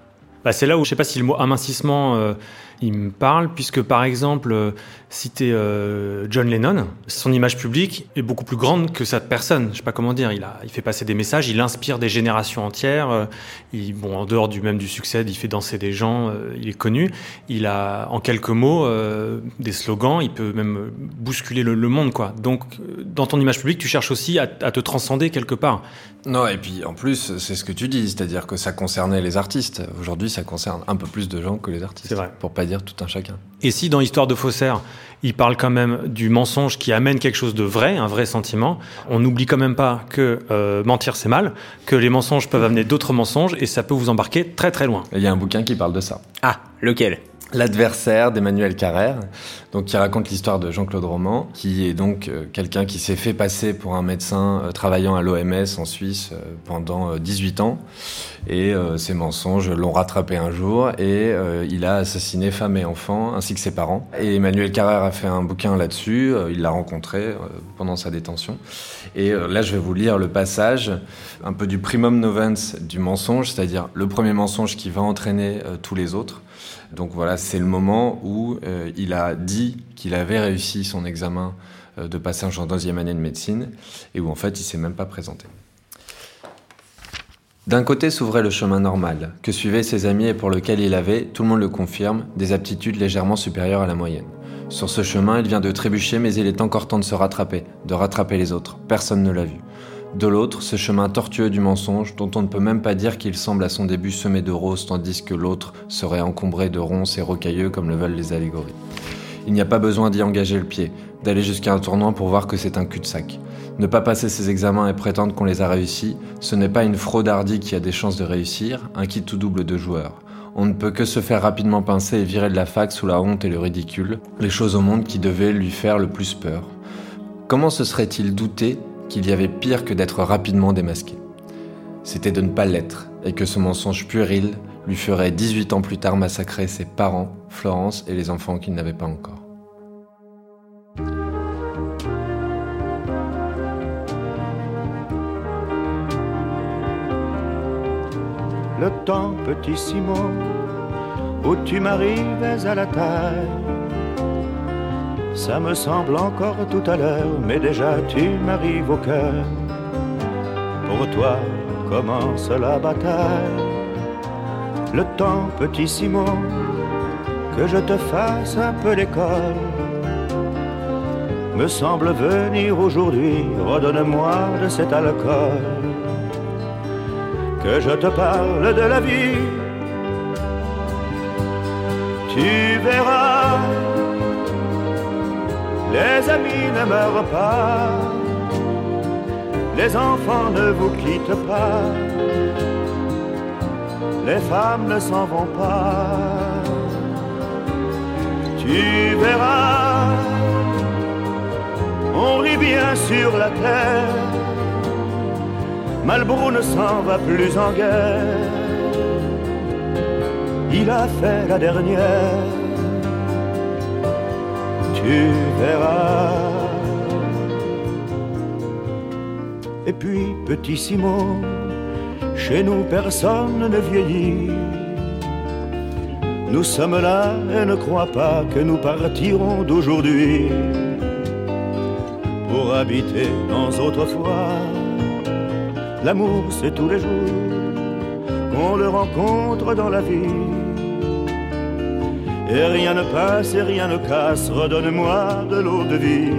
Bah, c'est là où je sais pas si le mot amincissement euh, il me parle puisque par exemple, euh, citer euh, John Lennon, son image publique est beaucoup plus grande que cette personne. Je sais pas comment dire. Il a, il fait passer des messages, il inspire des générations entières. euh, il, bon, en dehors du même du succès, il fait danser des gens. euh, il est connu. Il a, en quelques mots, euh, des slogans. Il peut même bousculer le, le monde, quoi. Donc, euh, dans ton image publique, tu cherches aussi à, à te transcender quelque part. Non, et puis en plus, c'est ce que tu dis, c'est-à-dire que ça concernait les artistes. Aujourd'hui, ça concerne un peu plus de gens que les artistes. C'est vrai. Pour pas dire tout un chacun. Et si dans Histoire de faussaire, il parle quand même du mensonge qui amène quelque chose de vrai, un vrai sentiment, on n'oublie quand même pas que euh, mentir c'est mal, que les mensonges peuvent amener d'autres mensonges et ça peut vous embarquer très très loin. Il y a un bouquin qui parle de ça. Ah, lequel? L'adversaire d'Emmanuel Carrère, donc qui raconte l'histoire de Jean-Claude Roman, qui est donc euh, quelqu'un qui s'est fait passer pour un médecin euh, travaillant à l'OMS en Suisse euh, pendant euh, 18 ans. Et ces mensonges l'ont rattrapé un jour et il a assassiné femme et enfants ainsi que ses parents. Et Emmanuel Carrère a fait un bouquin là-dessus, il l'a rencontré pendant sa détention. Et là, je vais vous lire le passage un peu du primum novens du mensonge, c'est-à-dire le premier mensonge qui va entraîner tous les autres. Donc voilà, c'est le moment où euh, il a dit qu'il avait réussi son examen euh, de passage en deuxième année de médecine et où en fait il s'est même pas présenté. D'un côté s'ouvrait le chemin normal, que suivaient ses amis et pour lequel il avait, tout le monde le confirme, des aptitudes légèrement supérieures à la moyenne. Sur ce chemin, il vient de trébucher, mais il est encore temps de se rattraper, de rattraper les autres. Personne ne l'a vu. De l'autre, ce chemin tortueux du mensonge, dont on ne peut même pas dire qu'il semble à son début semé de roses, tandis que l'autre serait encombré de ronces et rocailleux comme le veulent les allégories. Il n'y a pas besoin d'y engager le pied, d'aller jusqu'à un tournant pour voir que c'est un cul-de-sac. Ne pas passer ses examens et prétendre qu'on les a réussis, ce n'est pas une fraude hardie qui a des chances de réussir, un kit tout double de joueurs. On ne peut que se faire rapidement pincer et virer de la fac sous la honte et le ridicule, les choses au monde qui devaient lui faire le plus peur. Comment se serait-il douté qu'il y avait pire que d'être rapidement démasqué C'était de ne pas l'être, et que ce mensonge puéril lui ferait 18 ans plus tard massacrer ses parents, Florence et les enfants qu'il n'avait pas encore. le temps, petit Simon, où tu m'arrivais à la taille. Ça me semble encore tout à l'heure, mais déjà tu m'arrives au cœur. Pour toi commence la bataille. Le temps, petit Simon, que je te fasse un peu l'école. Me semble venir aujourd'hui, redonne-moi de cet alcool que je te parle de la vie. Tu verras, les amis ne meurent pas, les enfants ne vous quittent pas, les femmes ne s'en vont pas. Tu verras, on rit bien sur la terre. Malbrou ne s'en va plus en guerre. Il a fait la dernière. Tu verras. Et puis, petit Simon, chez nous personne ne vieillit. Nous sommes là et ne crois pas que nous partirons d'aujourd'hui pour habiter dans autrefois. L'amour, c'est tous les jours qu'on le rencontre dans la vie. Et rien ne passe et rien ne casse, redonne-moi de l'eau de vie.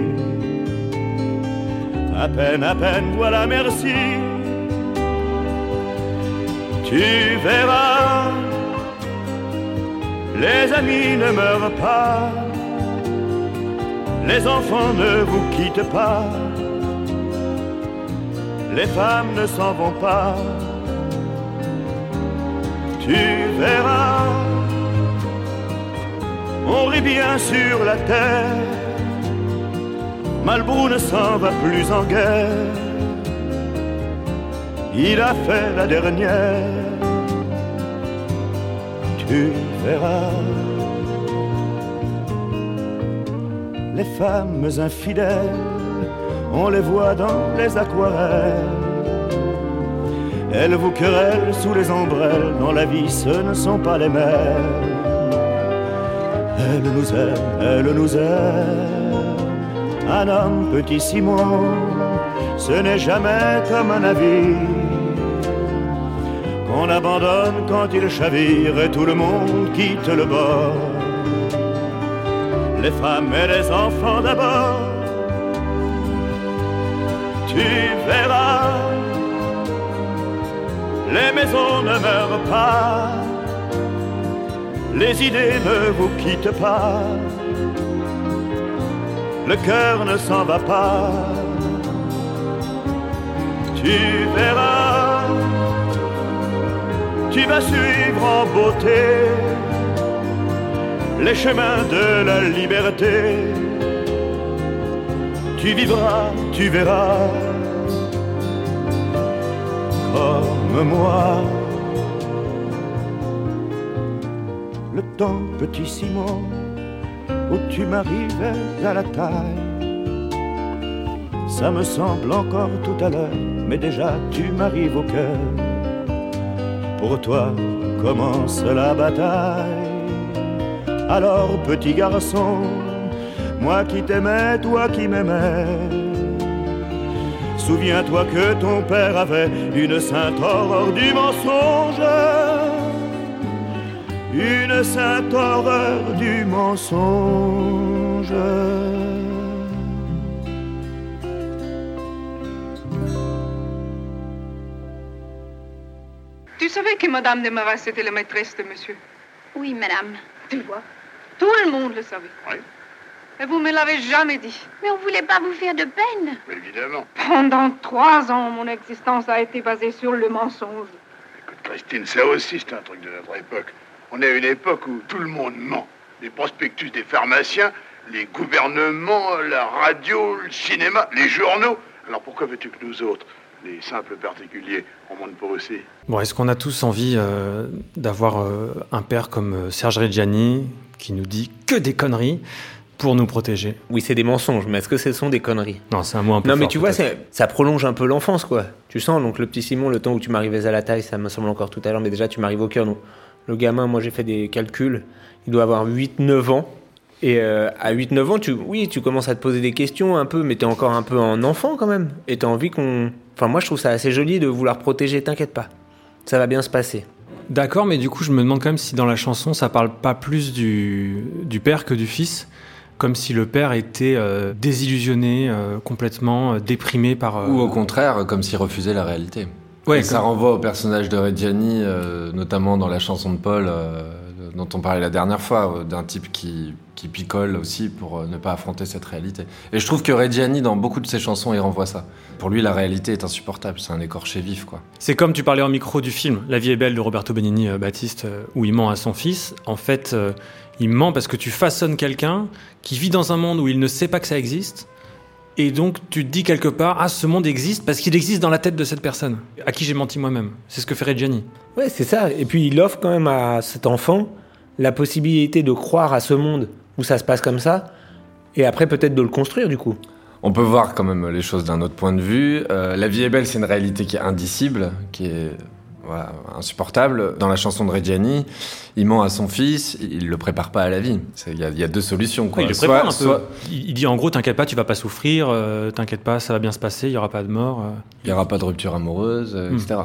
À peine, à peine, voilà, merci. Tu verras, les amis ne meurent pas, les enfants ne vous quittent pas les femmes ne s'en vont pas. Tu verras, on rit bien sur la terre. Malbrou ne s'en va plus en guerre. Il a fait la dernière. Tu verras. Les femmes infidèles on les voit dans les aquarelles. Elles vous querellent sous les ombrelles, dans la vie ce ne sont pas les mêmes. Elle nous aime, elle nous aime. Un homme, petit Simon, ce n'est jamais comme un navire qu'on abandonne quand il chavire et tout le monde quitte le bord. Les femmes et les enfants d'abord. Tu verras, les maisons ne meurent pas, les idées ne vous quittent pas, le cœur ne s'en va pas. Tu verras, tu vas suivre en beauté les chemins de la liberté. Tu vivras, tu verras, comme moi. Le temps, petit Simon, où tu m'arrivais à la taille. Ça me semble encore tout à l'heure, mais déjà tu m'arrives au cœur. Pour toi commence la bataille. Alors petit garçon, moi qui t'aimais, toi qui m'aimais, souviens-toi que ton père avait une sainte horreur du mensonge, une sainte horreur du mensonge. Tu savais que Madame de Maras était la maîtresse de monsieur? Oui, madame. Tu vois? Tout le monde le savait. Oui. Et vous me l'avez jamais dit. Mais on voulait pas vous faire de peine. Évidemment. Pendant trois ans, mon existence a été basée sur le mensonge. Christine, ça aussi, c'est un truc de notre époque. On est à une époque où tout le monde ment. Les prospectus des pharmaciens, les gouvernements, la radio, le cinéma, les journaux. Alors pourquoi veux-tu que nous autres, les simples particuliers, on monte pour aussi? Bon, est-ce qu'on a tous envie euh, d'avoir euh, un père comme euh, Serge Reggiani qui nous dit que des conneries pour nous protéger? Oui, c'est des mensonges, mais est-ce que ce sont des conneries? Non, c'est un mot un peu Non, mais tu vois, ça prolonge un peu l'enfance, quoi. Tu sens, donc le petit Simon, le temps où tu m'arrivais à la taille, ça me semble encore tout à l'heure, mais déjà tu m'arrives au cœur. Donc, le gamin, moi j'ai fait des calculs, il doit avoir 8-9 ans. Et euh, à 8-9 ans, tu, oui, tu commences à te poser des questions un peu, mais t'es encore un peu en enfant quand même. Et t'as envie qu'on. Enfin, moi je trouve ça assez joli de vouloir protéger, t'inquiète pas. Ça va bien se passer. D'accord, mais du coup, je me demande quand même si dans la chanson, ça parle pas plus du, du père que du fils, comme si le père était euh, désillusionné, euh, complètement euh, déprimé par. euh, Ou au contraire, comme s'il refusait la réalité. Ouais, Et ça renvoie au personnage de Reggiani, euh, notamment dans la chanson de Paul, euh, dont on parlait la dernière fois, euh, d'un type qui, qui picole aussi pour ne pas affronter cette réalité. Et je trouve que Reggiani, dans beaucoup de ses chansons, il renvoie ça. Pour lui, la réalité est insupportable, c'est un écorché vif, quoi. C'est comme tu parlais en micro du film La vie est belle de Roberto Benigni Baptiste, où il ment à son fils. En fait, il ment parce que tu façonnes quelqu'un qui vit dans un monde où il ne sait pas que ça existe. Et donc, tu te dis quelque part, ah, ce monde existe parce qu'il existe dans la tête de cette personne, à qui j'ai menti moi-même. C'est ce que fait Reggiani. Ouais, c'est ça. Et puis il offre quand même à cet enfant la possibilité de croire à ce monde où ça se passe comme ça, et après peut-être de le construire du coup. On peut voir quand même les choses d'un autre point de vue. Euh, la vie est belle, c'est une réalité qui est indicible, qui est voilà, insupportable. Dans la chanson de Reggiani, il ment à son fils, il le prépare pas à la vie. Il y, a- y deux solutions. Quoi. Il le Soit- prépare un peu. soit- Il dit en gros, t'inquiète pas, tu vas pas souffrir, euh, t'inquiète pas, ça va bien se passer, il y aura pas de mort. euh. Il n'y aura pas de rupture amoureuse, euh, Hmm. etc.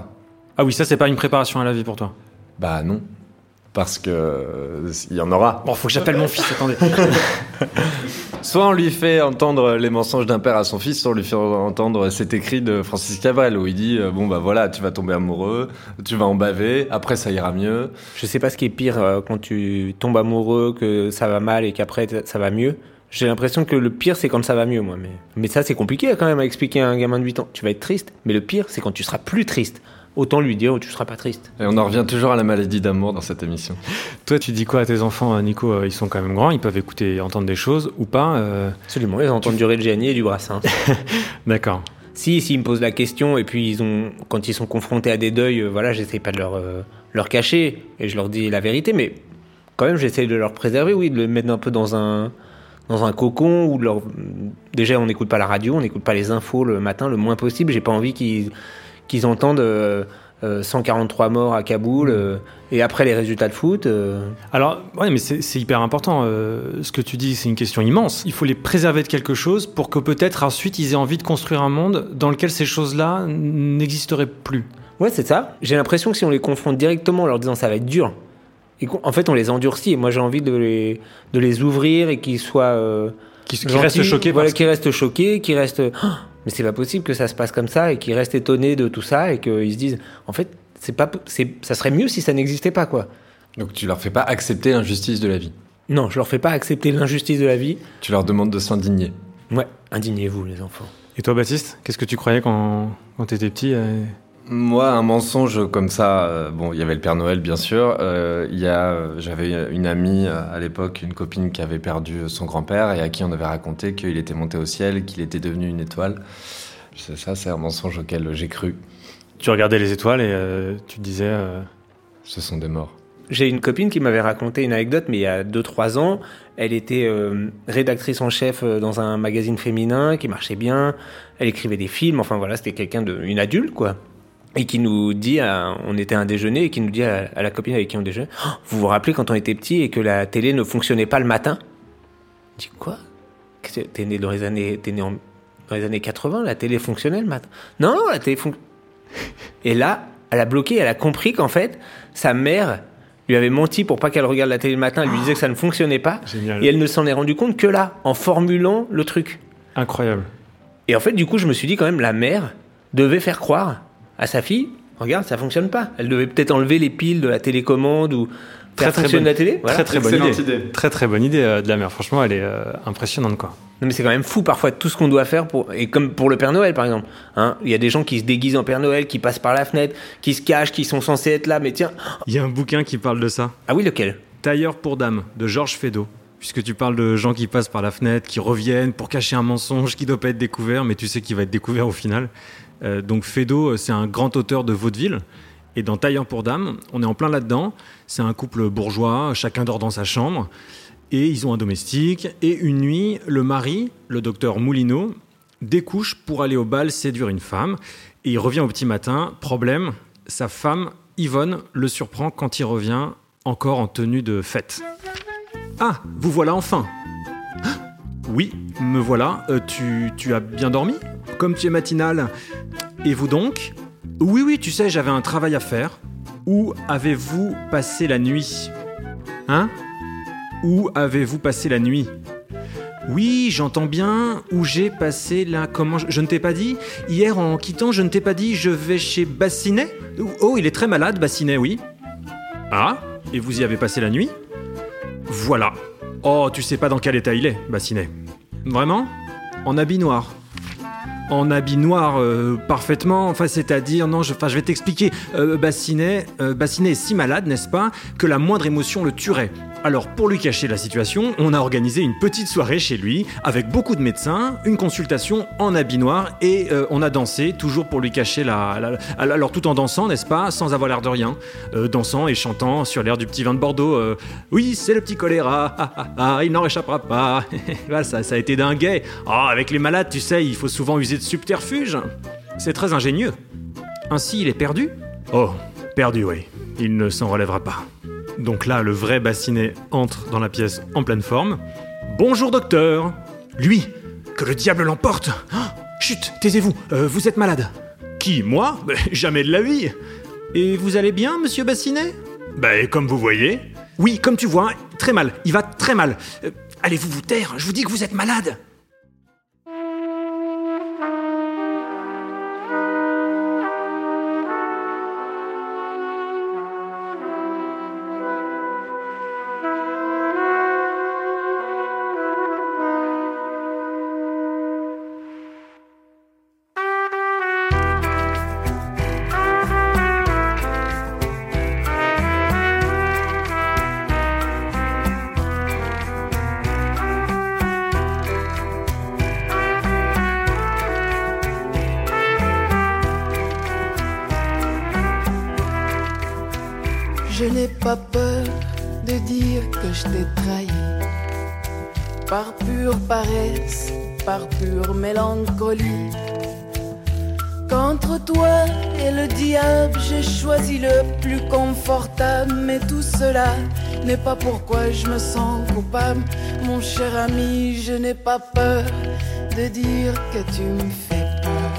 Ah oui, ça c'est pas une préparation à la vie pour toi. Bah non. Parce que il y en aura. Bon, faut que j'appelle mon fils, attendez. Soit on lui fait entendre les mensonges d'un père à son fils, soit on lui fait entendre cet écrit de Francis Cabrel où il dit euh, bon bah voilà, tu vas tomber amoureux, tu vas en baver, après ça ira mieux. Je sais pas ce qui est pire euh, quand tu tombes amoureux, que ça va mal et qu'après ça va mieux. J'ai l'impression que le pire c'est quand ça va mieux, moi. Mais, mais ça c'est compliqué quand même à expliquer à un gamin de 8 ans. Tu vas être triste, mais le pire c'est quand tu seras plus triste. Autant lui dire, oh, tu seras pas triste. Et on en revient toujours à la maladie d'amour dans cette émission. Toi, tu dis quoi à tes enfants, euh, Nico Euh, Ils sont quand même grands, ils peuvent écouter, entendre des choses ou pas euh, Absolument, ils entendent du Reggiani et du Brassens. D'accord. Si, s'ils me posent la question et puis ils ont, quand ils sont confrontés à des deuils, euh, voilà, j'essaie pas de leur, euh, leur cacher et je leur dis la vérité, mais quand même j'essaie de leur préserver, oui, de les mettre un peu dans un, dans un cocon ou de leur. Déjà, on n'écoute pas la radio, on n'écoute pas les infos le matin le moins possible. J'ai pas envie qu'ils qu'ils entendent euh, euh, 143 morts à Kaboul, euh, et après les résultats de foot. euh, Alors, ouais, mais c'est hyper important. euh, ce que tu dis, c'est une question immense. Il faut les préserver de quelque chose pour que peut-être ensuite ils aient envie de construire un monde dans lequel ces choses-là n'existeraient plus. Ouais, c'est ça. J'ai l'impression que si on les confronte directement en leur disant ça va être dur, et en fait on les endurcit, et moi j'ai envie de les, de les ouvrir et qu'ils soient. euh, Qui, qui restent choqués Voilà, qu'ils restent choqués, qu'ils restent. Mais c'est pas possible que ça se passe comme ça, et qu'ils restent étonnés de tout ça, et qu'ils se disent en fait, c'est pas, c'est, ça serait mieux si ça n'existait pas, quoi. Donc tu leur fais pas accepter l'injustice de la vie. Non, je leur fais pas accepter l'injustice de la vie. Tu leur demandes de s'indigner. Ouais, indignez-vous, les enfants. Et toi, Baptiste, qu'est-ce que tu croyais quand, quand t'étais petit euh Moi, un mensonge comme ça, euh, bon, il y avait le Père Noël, bien sûr. euh, Il y a, euh, j'avais une amie euh, à l'époque, une copine qui avait perdu son grand-père et à qui on avait raconté qu'il était monté au ciel, qu'il était devenu une étoile. C'est ça, c'est un mensonge auquel j'ai cru. Tu regardais les étoiles et euh, tu disais. euh, Ce sont des morts. J'ai une copine qui m'avait raconté une anecdote, mais il y a 2-3 ans. Elle était euh, rédactrice en chef euh, dans un magazine féminin qui marchait bien. Elle écrivait des films. Enfin voilà, c'était quelqu'un de, une adulte quoi. Et qui nous dit, à- on était à un déjeuner, et qui nous dit à, à la copine avec qui on déjeunait, Oh, vous vous rappelez quand on était petit et que la télé ne fonctionnait pas le matin? Je dis quoi? T'es né dans les années, t'es né en- dans les années 80, la télé fonctionnait le matin? Non, non, la télé fonctionnait. Et là, elle a bloqué, elle a compris qu'en fait, sa mère lui avait menti pour pas qu'elle regarde la télé le matin, elle lui disait que ça ne fonctionnait pas. Génial. Et elle ne s'en est rendue compte que là, en formulant le truc. Incroyable. Et en fait, du coup, je me suis dit quand même, la mère devait faire croire à sa fille, regarde, ça fonctionne pas. Elle devait peut-être enlever les piles de la télécommande ou faire fonctionner bonne, la télé. Voilà. très très bonne idée. Idée. Très très bonne idée euh, de la mère. Franchement, elle est euh, impressionnante quoi. Non mais c'est quand même fou parfois tout ce qu'on doit faire pour et comme pour le Père Noël par exemple. Hein, il y a des gens qui se déguisent en Père Noël, qui passent par la fenêtre, qui se cachent, qui sont censés être là, mais tiens. Il y a un bouquin qui parle de ça. Ah oui lequel? Tailleur pour dame de Georges Feydeau. Puisque tu parles de gens qui passent par la fenêtre, qui reviennent pour cacher un mensonge qui doit pas être découvert, mais tu sais qu'il va être découvert au final. Euh, donc Feydeau, euh, c'est un grand auteur de vaudeville. Et dans Tailleur pour dame, on est en plein là-dedans. C'est un couple bourgeois, chacun dort dans sa chambre. Et ils ont un domestique. Et une nuit, le mari, le docteur Moulineau, découche pour aller au bal séduire une femme. Et il revient au petit matin. Problème, sa femme, Yvonne, le surprend quand il revient, encore en tenue de fête. Ah, vous voilà enfin Oui, me voilà. Euh, tu, tu as bien dormi? Comme tu es matinal. Et vous donc? Oui, oui, tu sais, j'avais un travail à faire. Où avez-vous passé la nuit? Hein? Où avez-vous passé la nuit? Oui, j'entends bien. Où j'ai passé la. Comment je, je ne t'ai pas dit? Hier, en quittant, je ne t'ai pas dit je vais chez Bassinet? Oh, il est très malade, Bassinet, oui. Ah Et vous y avez passé la nuit? Voilà. Oh, tu sais pas dans quel état il est, Bassinet. Vraiment? En habit noir. En habit noir, euh, parfaitement. Enfin, c'est-à-dire, non, je, vais t'expliquer. Euh, euh, Bassinet est si malade, n'est-ce pas, que la moindre émotion le tuerait. Alors, pour lui cacher la situation, on a organisé une petite soirée chez lui, avec beaucoup de médecins, une consultation en habit noir, et euh, on a dansé, toujours pour lui cacher la, Alors, tout en dansant, n'est-ce pas, sans avoir l'air de rien. Euh, dansant et chantant sur l'air du petit vin de Bordeaux. euh, oui, c'est le petit choléra, ah, ah, ah, il n'en réchappera pas. ça, a été d'un gay. Ah, avec les malades, tu sais, il faut souvent user de subterfuge. C'est très ingénieux. Ainsi, il est perdu? Oh, perdu, oui. Il ne s'en relèvera pas. Donc là, le vrai bassinet entre dans la pièce en pleine forme. Bonjour, docteur. Lui Que le diable l'emporte. Ah, Chut, taisez-vous, euh, vous êtes malade. Qui, moi? Ben, Jamais de la vie. Et vous allez bien, monsieur Bassinet? Ben, comme vous voyez. Oui, comme tu vois, très mal, il va très mal. Euh, Allez-vous vous taire, je vous dis que vous êtes malade n'ai pas peur de dire que tu me fais peur.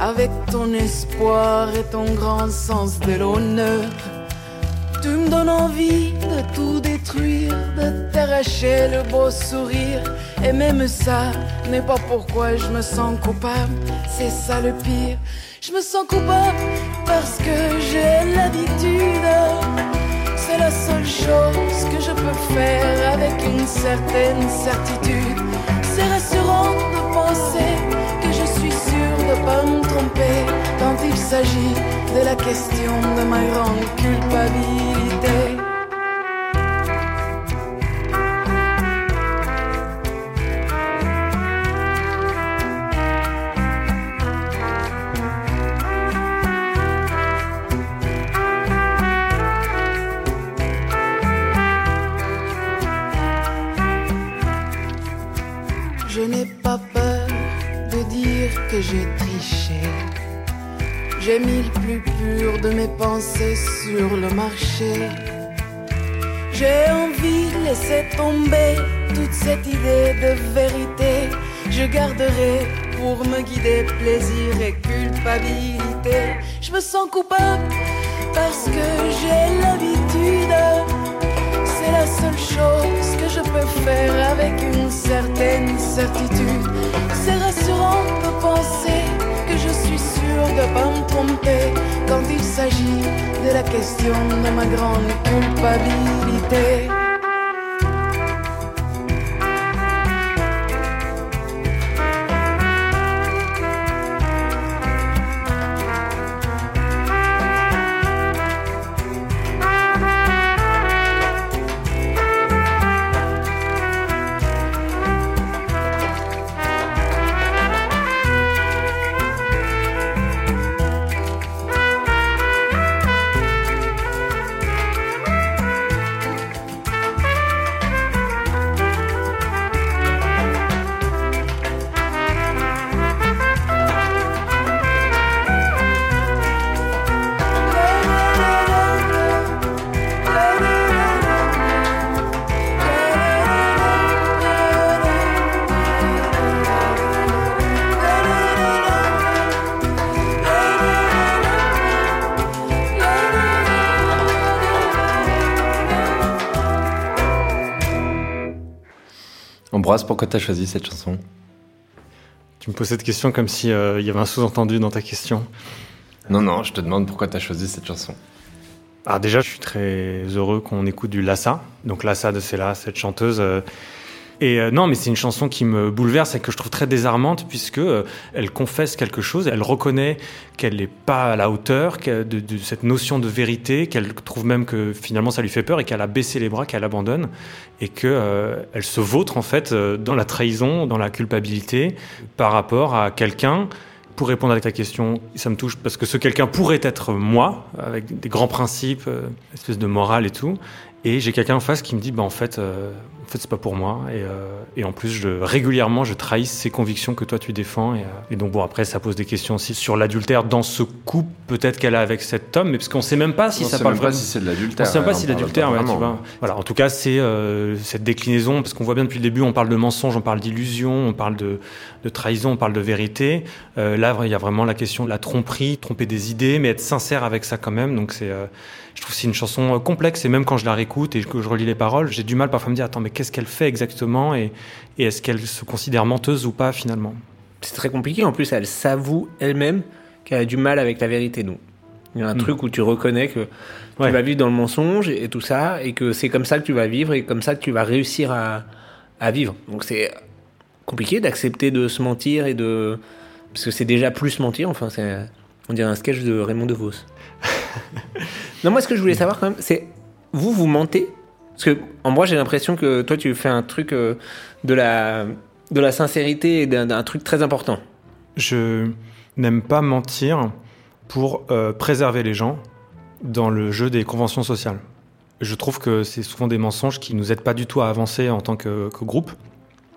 Avec ton espoir et ton grand sens de l'honneur. Tu me donnes envie de tout détruire, de t'arracher le beau sourire. Et même ça n'est pas pourquoi je me sens coupable, c'est ça le pire. Je me sens coupable parce que j'ai l'habitude. La seule chose que je peux faire avec une certaine certitude. C'est rassurant de penser que je suis sûr de pas me tromper quand il s'agit de la question de ma grande culpabilité. J'ai envie de laisser tomber toute cette idée de vérité. Je garderai pour me guider plaisir et culpabilité. Je me sens coupable parce que j'ai l'habitude. C'est la seule chose que je peux faire avec une certaine certitude. C'est rassurant de penser que je suis sûr de pas me tromper quand il s'agit de la question de ma grande culpabilité. Ambroise, pourquoi t'as choisi cette chanson? Tu me poses cette question comme s'il il y avait un sous-entendu dans ta question. Non, non, je te demande pourquoi t'as choisi cette chanson. Alors déjà, je suis très heureux qu'on écoute du Lassa. Donc Lassa de Cella, cette chanteuse. euh, Et euh, non, mais c'est une chanson qui me bouleverse et que je trouve très désarmante puisque euh, elle confesse quelque chose, elle reconnaît qu'elle n'est pas à la hauteur de, de cette notion de vérité, qu'elle trouve même que finalement ça lui fait peur et qu'elle a baissé les bras, qu'elle abandonne et que euh, elle se vautre en fait euh, dans la trahison, dans la culpabilité par rapport à quelqu'un. Pour répondre à ta question, ça me touche parce que ce quelqu'un pourrait être moi, avec des grands principes, euh, espèce de morale et tout. Et j'ai quelqu'un en face qui me dit, bah en fait, euh, en fait, c'est pas pour moi. Et, euh, et en plus, je, régulièrement, je trahis ces convictions que toi tu défends. Et, euh, et donc bon, après, ça pose des questions aussi sur l'adultère dans ce couple peut-être qu'elle a avec cet homme, mais parce qu'on sait même pas si On ça sait parle même pas si c'est de l'adultère, On sait même pas si l'adultère, ouais, tu vois. Voilà, en tout cas, c'est euh, cette déclinaison, parce qu'on voit bien depuis le début, on parle de mensonge, on parle d'illusion, on parle de, de trahison, on parle de vérité. Euh, là, il y a vraiment la question de la tromperie, tromper des idées, mais être sincère avec ça quand même. Donc, c'est, euh, je trouve que c'est une chanson euh, complexe, et même quand je la réécoute et que je relis les paroles, j'ai du mal parfois à me dire, attends, mais qu'est-ce qu'elle fait exactement, et, et est-ce qu'elle se considère menteuse ou pas finalement? C'est très compliqué. En plus, elle s'avoue elle-même qu'elle a du mal avec la vérité. Donc, il y a un Mm. truc où tu reconnais que tu Ouais. vas vivre dans le mensonge et tout ça, et que c'est comme ça que tu vas vivre et comme ça que tu vas réussir à, à vivre. Donc, c'est compliqué d'accepter de se mentir et de. Parce que c'est déjà plus mentir. Enfin, c'est. On dirait un sketch de Raymond DeVos. non, moi, ce que je voulais savoir quand même, c'est. Vous, vous mentez? Parce que, en moi, j'ai l'impression que toi, tu fais un truc euh, de la. Sincérité et d'un truc très important. Je n'aime pas mentir pour euh, préserver les gens dans le jeu des conventions sociales. Je trouve que c'est souvent des mensonges qui nous aident pas du tout à avancer en tant que groupe.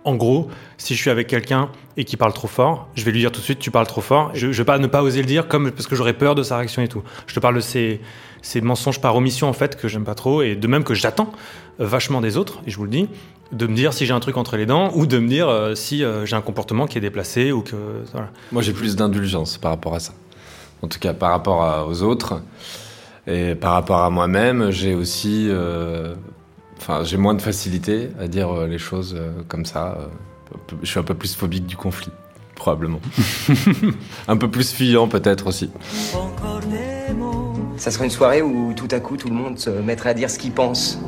En gros, si je suis avec quelqu'un et qui parle trop fort, je vais lui dire tout de suite tu parles trop fort. Je, je vais pas ne pas oser le dire comme parce que j'aurais peur de sa réaction et tout. Je te parle de ces, ces mensonges par omission en fait que j'aime pas trop et de même que j'attends vachement des autres et je vous le dis de me dire si j'ai un truc entre les dents ou de me dire euh, si euh, j'ai un comportement qui est déplacé ou que voilà. Moi, j'ai plus d'indulgence par rapport à ça. En tout cas, par rapport aux autres. Et par rapport à moi-même, j'ai aussi. euh, Enfin, j'ai moins de facilité à dire euh, les choses euh, comme ça. euh, Je suis un peu plus phobique du conflit, probablement. un peu plus fuyant, peut-être aussi. Ça serait une soirée où tout à coup tout le monde se mettrait à dire ce qu'il pense.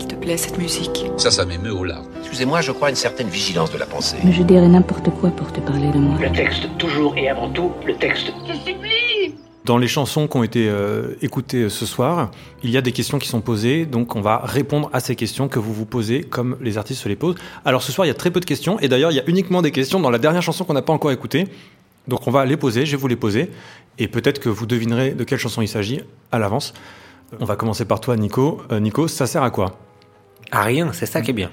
Il te plaît cette musique Ça, ça m'émeut au larmes. Excusez-moi, je crois à une certaine vigilance de la pensée. Mais je dirais n'importe quoi pour te parler de moi. Le texte, toujours et avant tout, le texte. Je supplie Dans les chansons qui ont été euh, écoutées ce soir, il y a des questions qui sont posées, donc on va répondre à ces questions que vous vous posez comme les artistes se les posent. Alors ce soir, il y a très peu de questions, et d'ailleurs, il y a uniquement des questions dans la dernière chanson qu'on n'a pas encore écoutée. Donc on va les poser, je vais vous les poser, et peut-être que vous devinerez de quelle chanson il s'agit à l'avance. On va commencer par toi, Nico. Euh, Nico, ça sert à quoi? À rien, c'est ça qui est bien.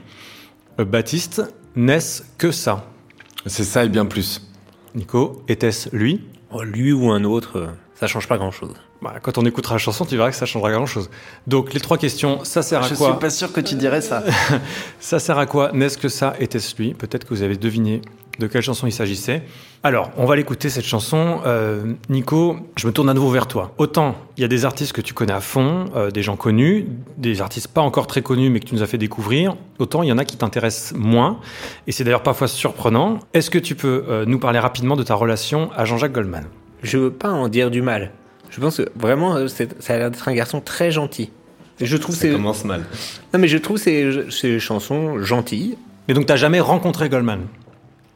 Euh, Baptiste, n'est-ce que ça? C'est ça et bien plus. Nico, était-ce lui? Oh, lui ou un autre, euh, ça change pas grand-chose. Bah, Quand on écoutera la chanson, tu verras que ça changera grand-chose. Donc les trois questions, ça sert à Je quoi suis pas sûr que tu dirais ça. Ça sert à quoi N'est-ce que ça était-ce lui Peut-être que vous avez deviné de quelle chanson il s'agissait. Alors, on va l'écouter cette chanson. Euh, Nico, je me tourne à nouveau vers toi. Autant il y a des artistes que tu connais à fond, euh, des gens connus, des artistes pas encore très connus mais que tu nous as fait découvrir. Autant il y en a qui t'intéressent moins. Et c'est d'ailleurs parfois surprenant. Est-ce que tu peux euh, nous parler rapidement de ta relation à Jean-Jacques Goldman? Je veux pas en dire du mal. Je pense que vraiment, ça a l'air d'être un garçon très gentil. Et je trouve Ça commence mal. Non, mais je trouve ces, ces chansons gentilles. Mais donc t'as jamais rencontré Goldman?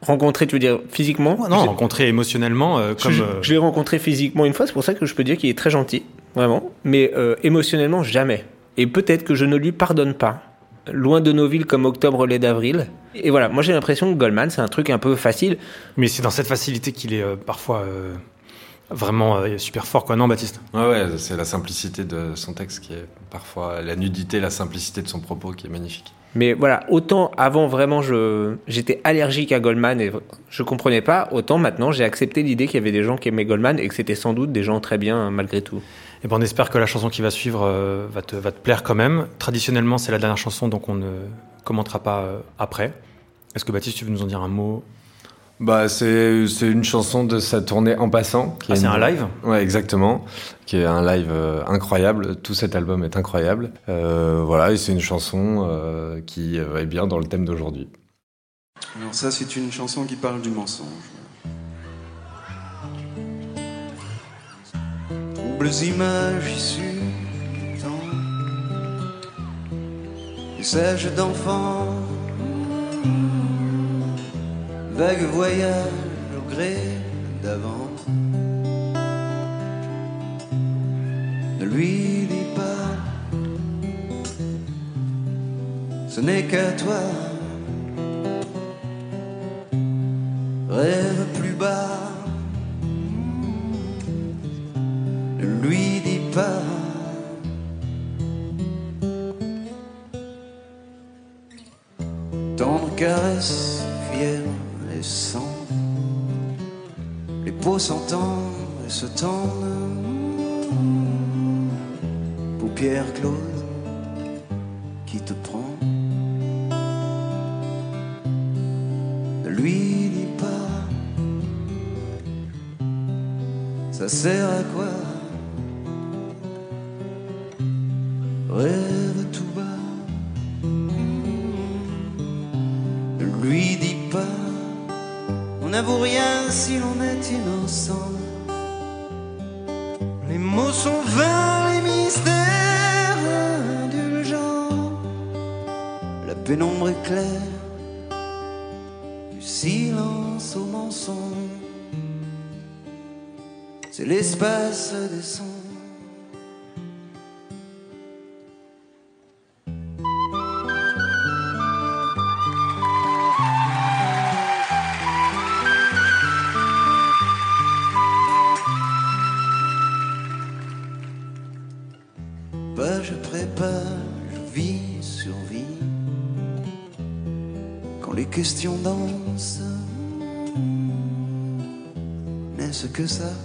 Rencontré, tu veux dire physiquement? Non, rencontré émotionnellement euh, comme... je, euh, je l'ai rencontré physiquement une fois, c'est pour ça que je peux dire qu'il est très gentil, vraiment. Mais euh, émotionnellement, jamais. Et peut-être que je ne lui pardonne pas. Loin de nos villes comme Octobre, lait d'avril. Et voilà, moi j'ai l'impression que Goldman, c'est un truc un peu facile. Mais c'est dans cette facilité qu'il est euh, parfois vraiment euh, super fort, quoi. Non, Baptiste Ouais, ouais, c'est la simplicité de son texte qui est parfois la nudité, la simplicité de son propos qui est magnifique. Mais voilà, autant avant vraiment je j'étais allergique à Goldman et je comprenais pas, autant maintenant j'ai accepté l'idée qu'il y avait des gens qui aimaient Goldman et que c'était sans doute des gens très bien hein, malgré tout. Et ben on espère que la chanson qui va suivre euh, va, te, va te plaire quand même. Traditionnellement, c'est la dernière chanson, donc on ne commentera pas euh, après. Est-ce que Baptiste, tu veux nous en dire un mot? Bah, c'est c'est une chanson de sa tournée En Passant. qui Ah, est c'est une- un live? Ouais, exactement. Qui est un live euh, incroyable. Tout cet album est incroyable. Euh, voilà, et c'est une chanson euh, qui euh, est bien dans le thème d'aujourd'hui. Alors ça, c'est une chanson qui parle du mensonge. Troubles images issues du temps, messages d'enfants, vagues voyages au gré d'avant. Ne lui dis pas, ce n'est qu'à toi. Rêve plus bas, ne lui dis pas. Tendre caresse, et sang, les peaux s'entendent et se tendent, paupières closes, qui te prend Ne lui dis pas, ça sert à quoi? se não. Que ça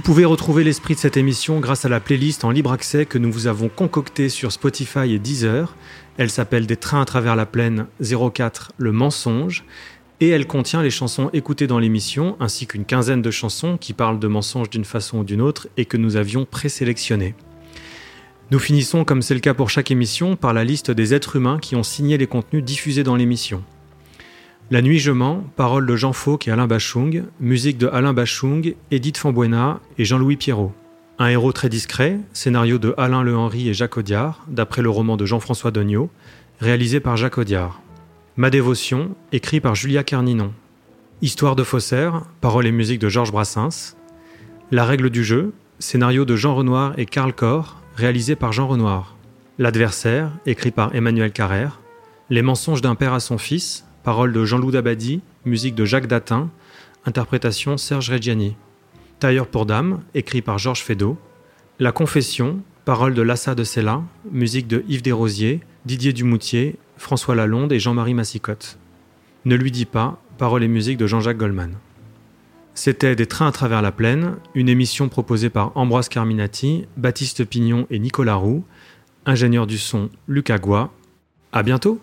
Vous pouvez retrouver l'esprit de cette émission grâce à la playlist en libre accès que nous vous avons concoctée sur Spotify et Deezer. Elle s'appelle Des trains à travers la plaine 04 Le mensonge et elle contient les chansons écoutées dans l'émission ainsi qu'une quinzaine de chansons qui parlent de mensonges d'une façon ou d'une autre et que nous avions présélectionnées. Nous finissons, comme c'est le cas pour chaque émission, par la liste des êtres humains qui ont signé les contenus diffusés dans l'émission. La nuit je mens, paroles de Jean Fauque et Alain Bachung, musique de Alain Bachung, Edith Fambuena et Jean-Louis Pierrot. Un héros très discret, scénario de Alain Le Henry et Jacques Audiard, d'après le roman de Jean-François Dognaud, réalisé par Jacques Audiard. Ma dévotion, écrit par Julia Carninon. Histoire de faussaire, paroles et musique de Georges Brassens. La règle du jeu, scénario de Jean Renoir et Karl Corr, réalisé par Jean Renoir. L'adversaire, écrit par Emmanuel Carrère. Les mensonges d'un père à son fils, paroles de Jean-Loup Dabadi, musique de Jacques Datin, interprétation Serge Reggiani. Tailleur pour dames, écrit par Georges Feydeau. La confession, paroles de Lassa de Sella, musique de Yves Desrosiers, Didier Dumoutier, François Lalonde et Jean-Marie Massicotte. Ne lui dis pas, paroles et musique de Jean-Jacques Goldman. C'était Des trains à travers la plaine, une émission proposée par Ambroise Carminati, Baptiste Pignon et Nicolas Roux, ingénieur du son Luc Agua. À bientôt!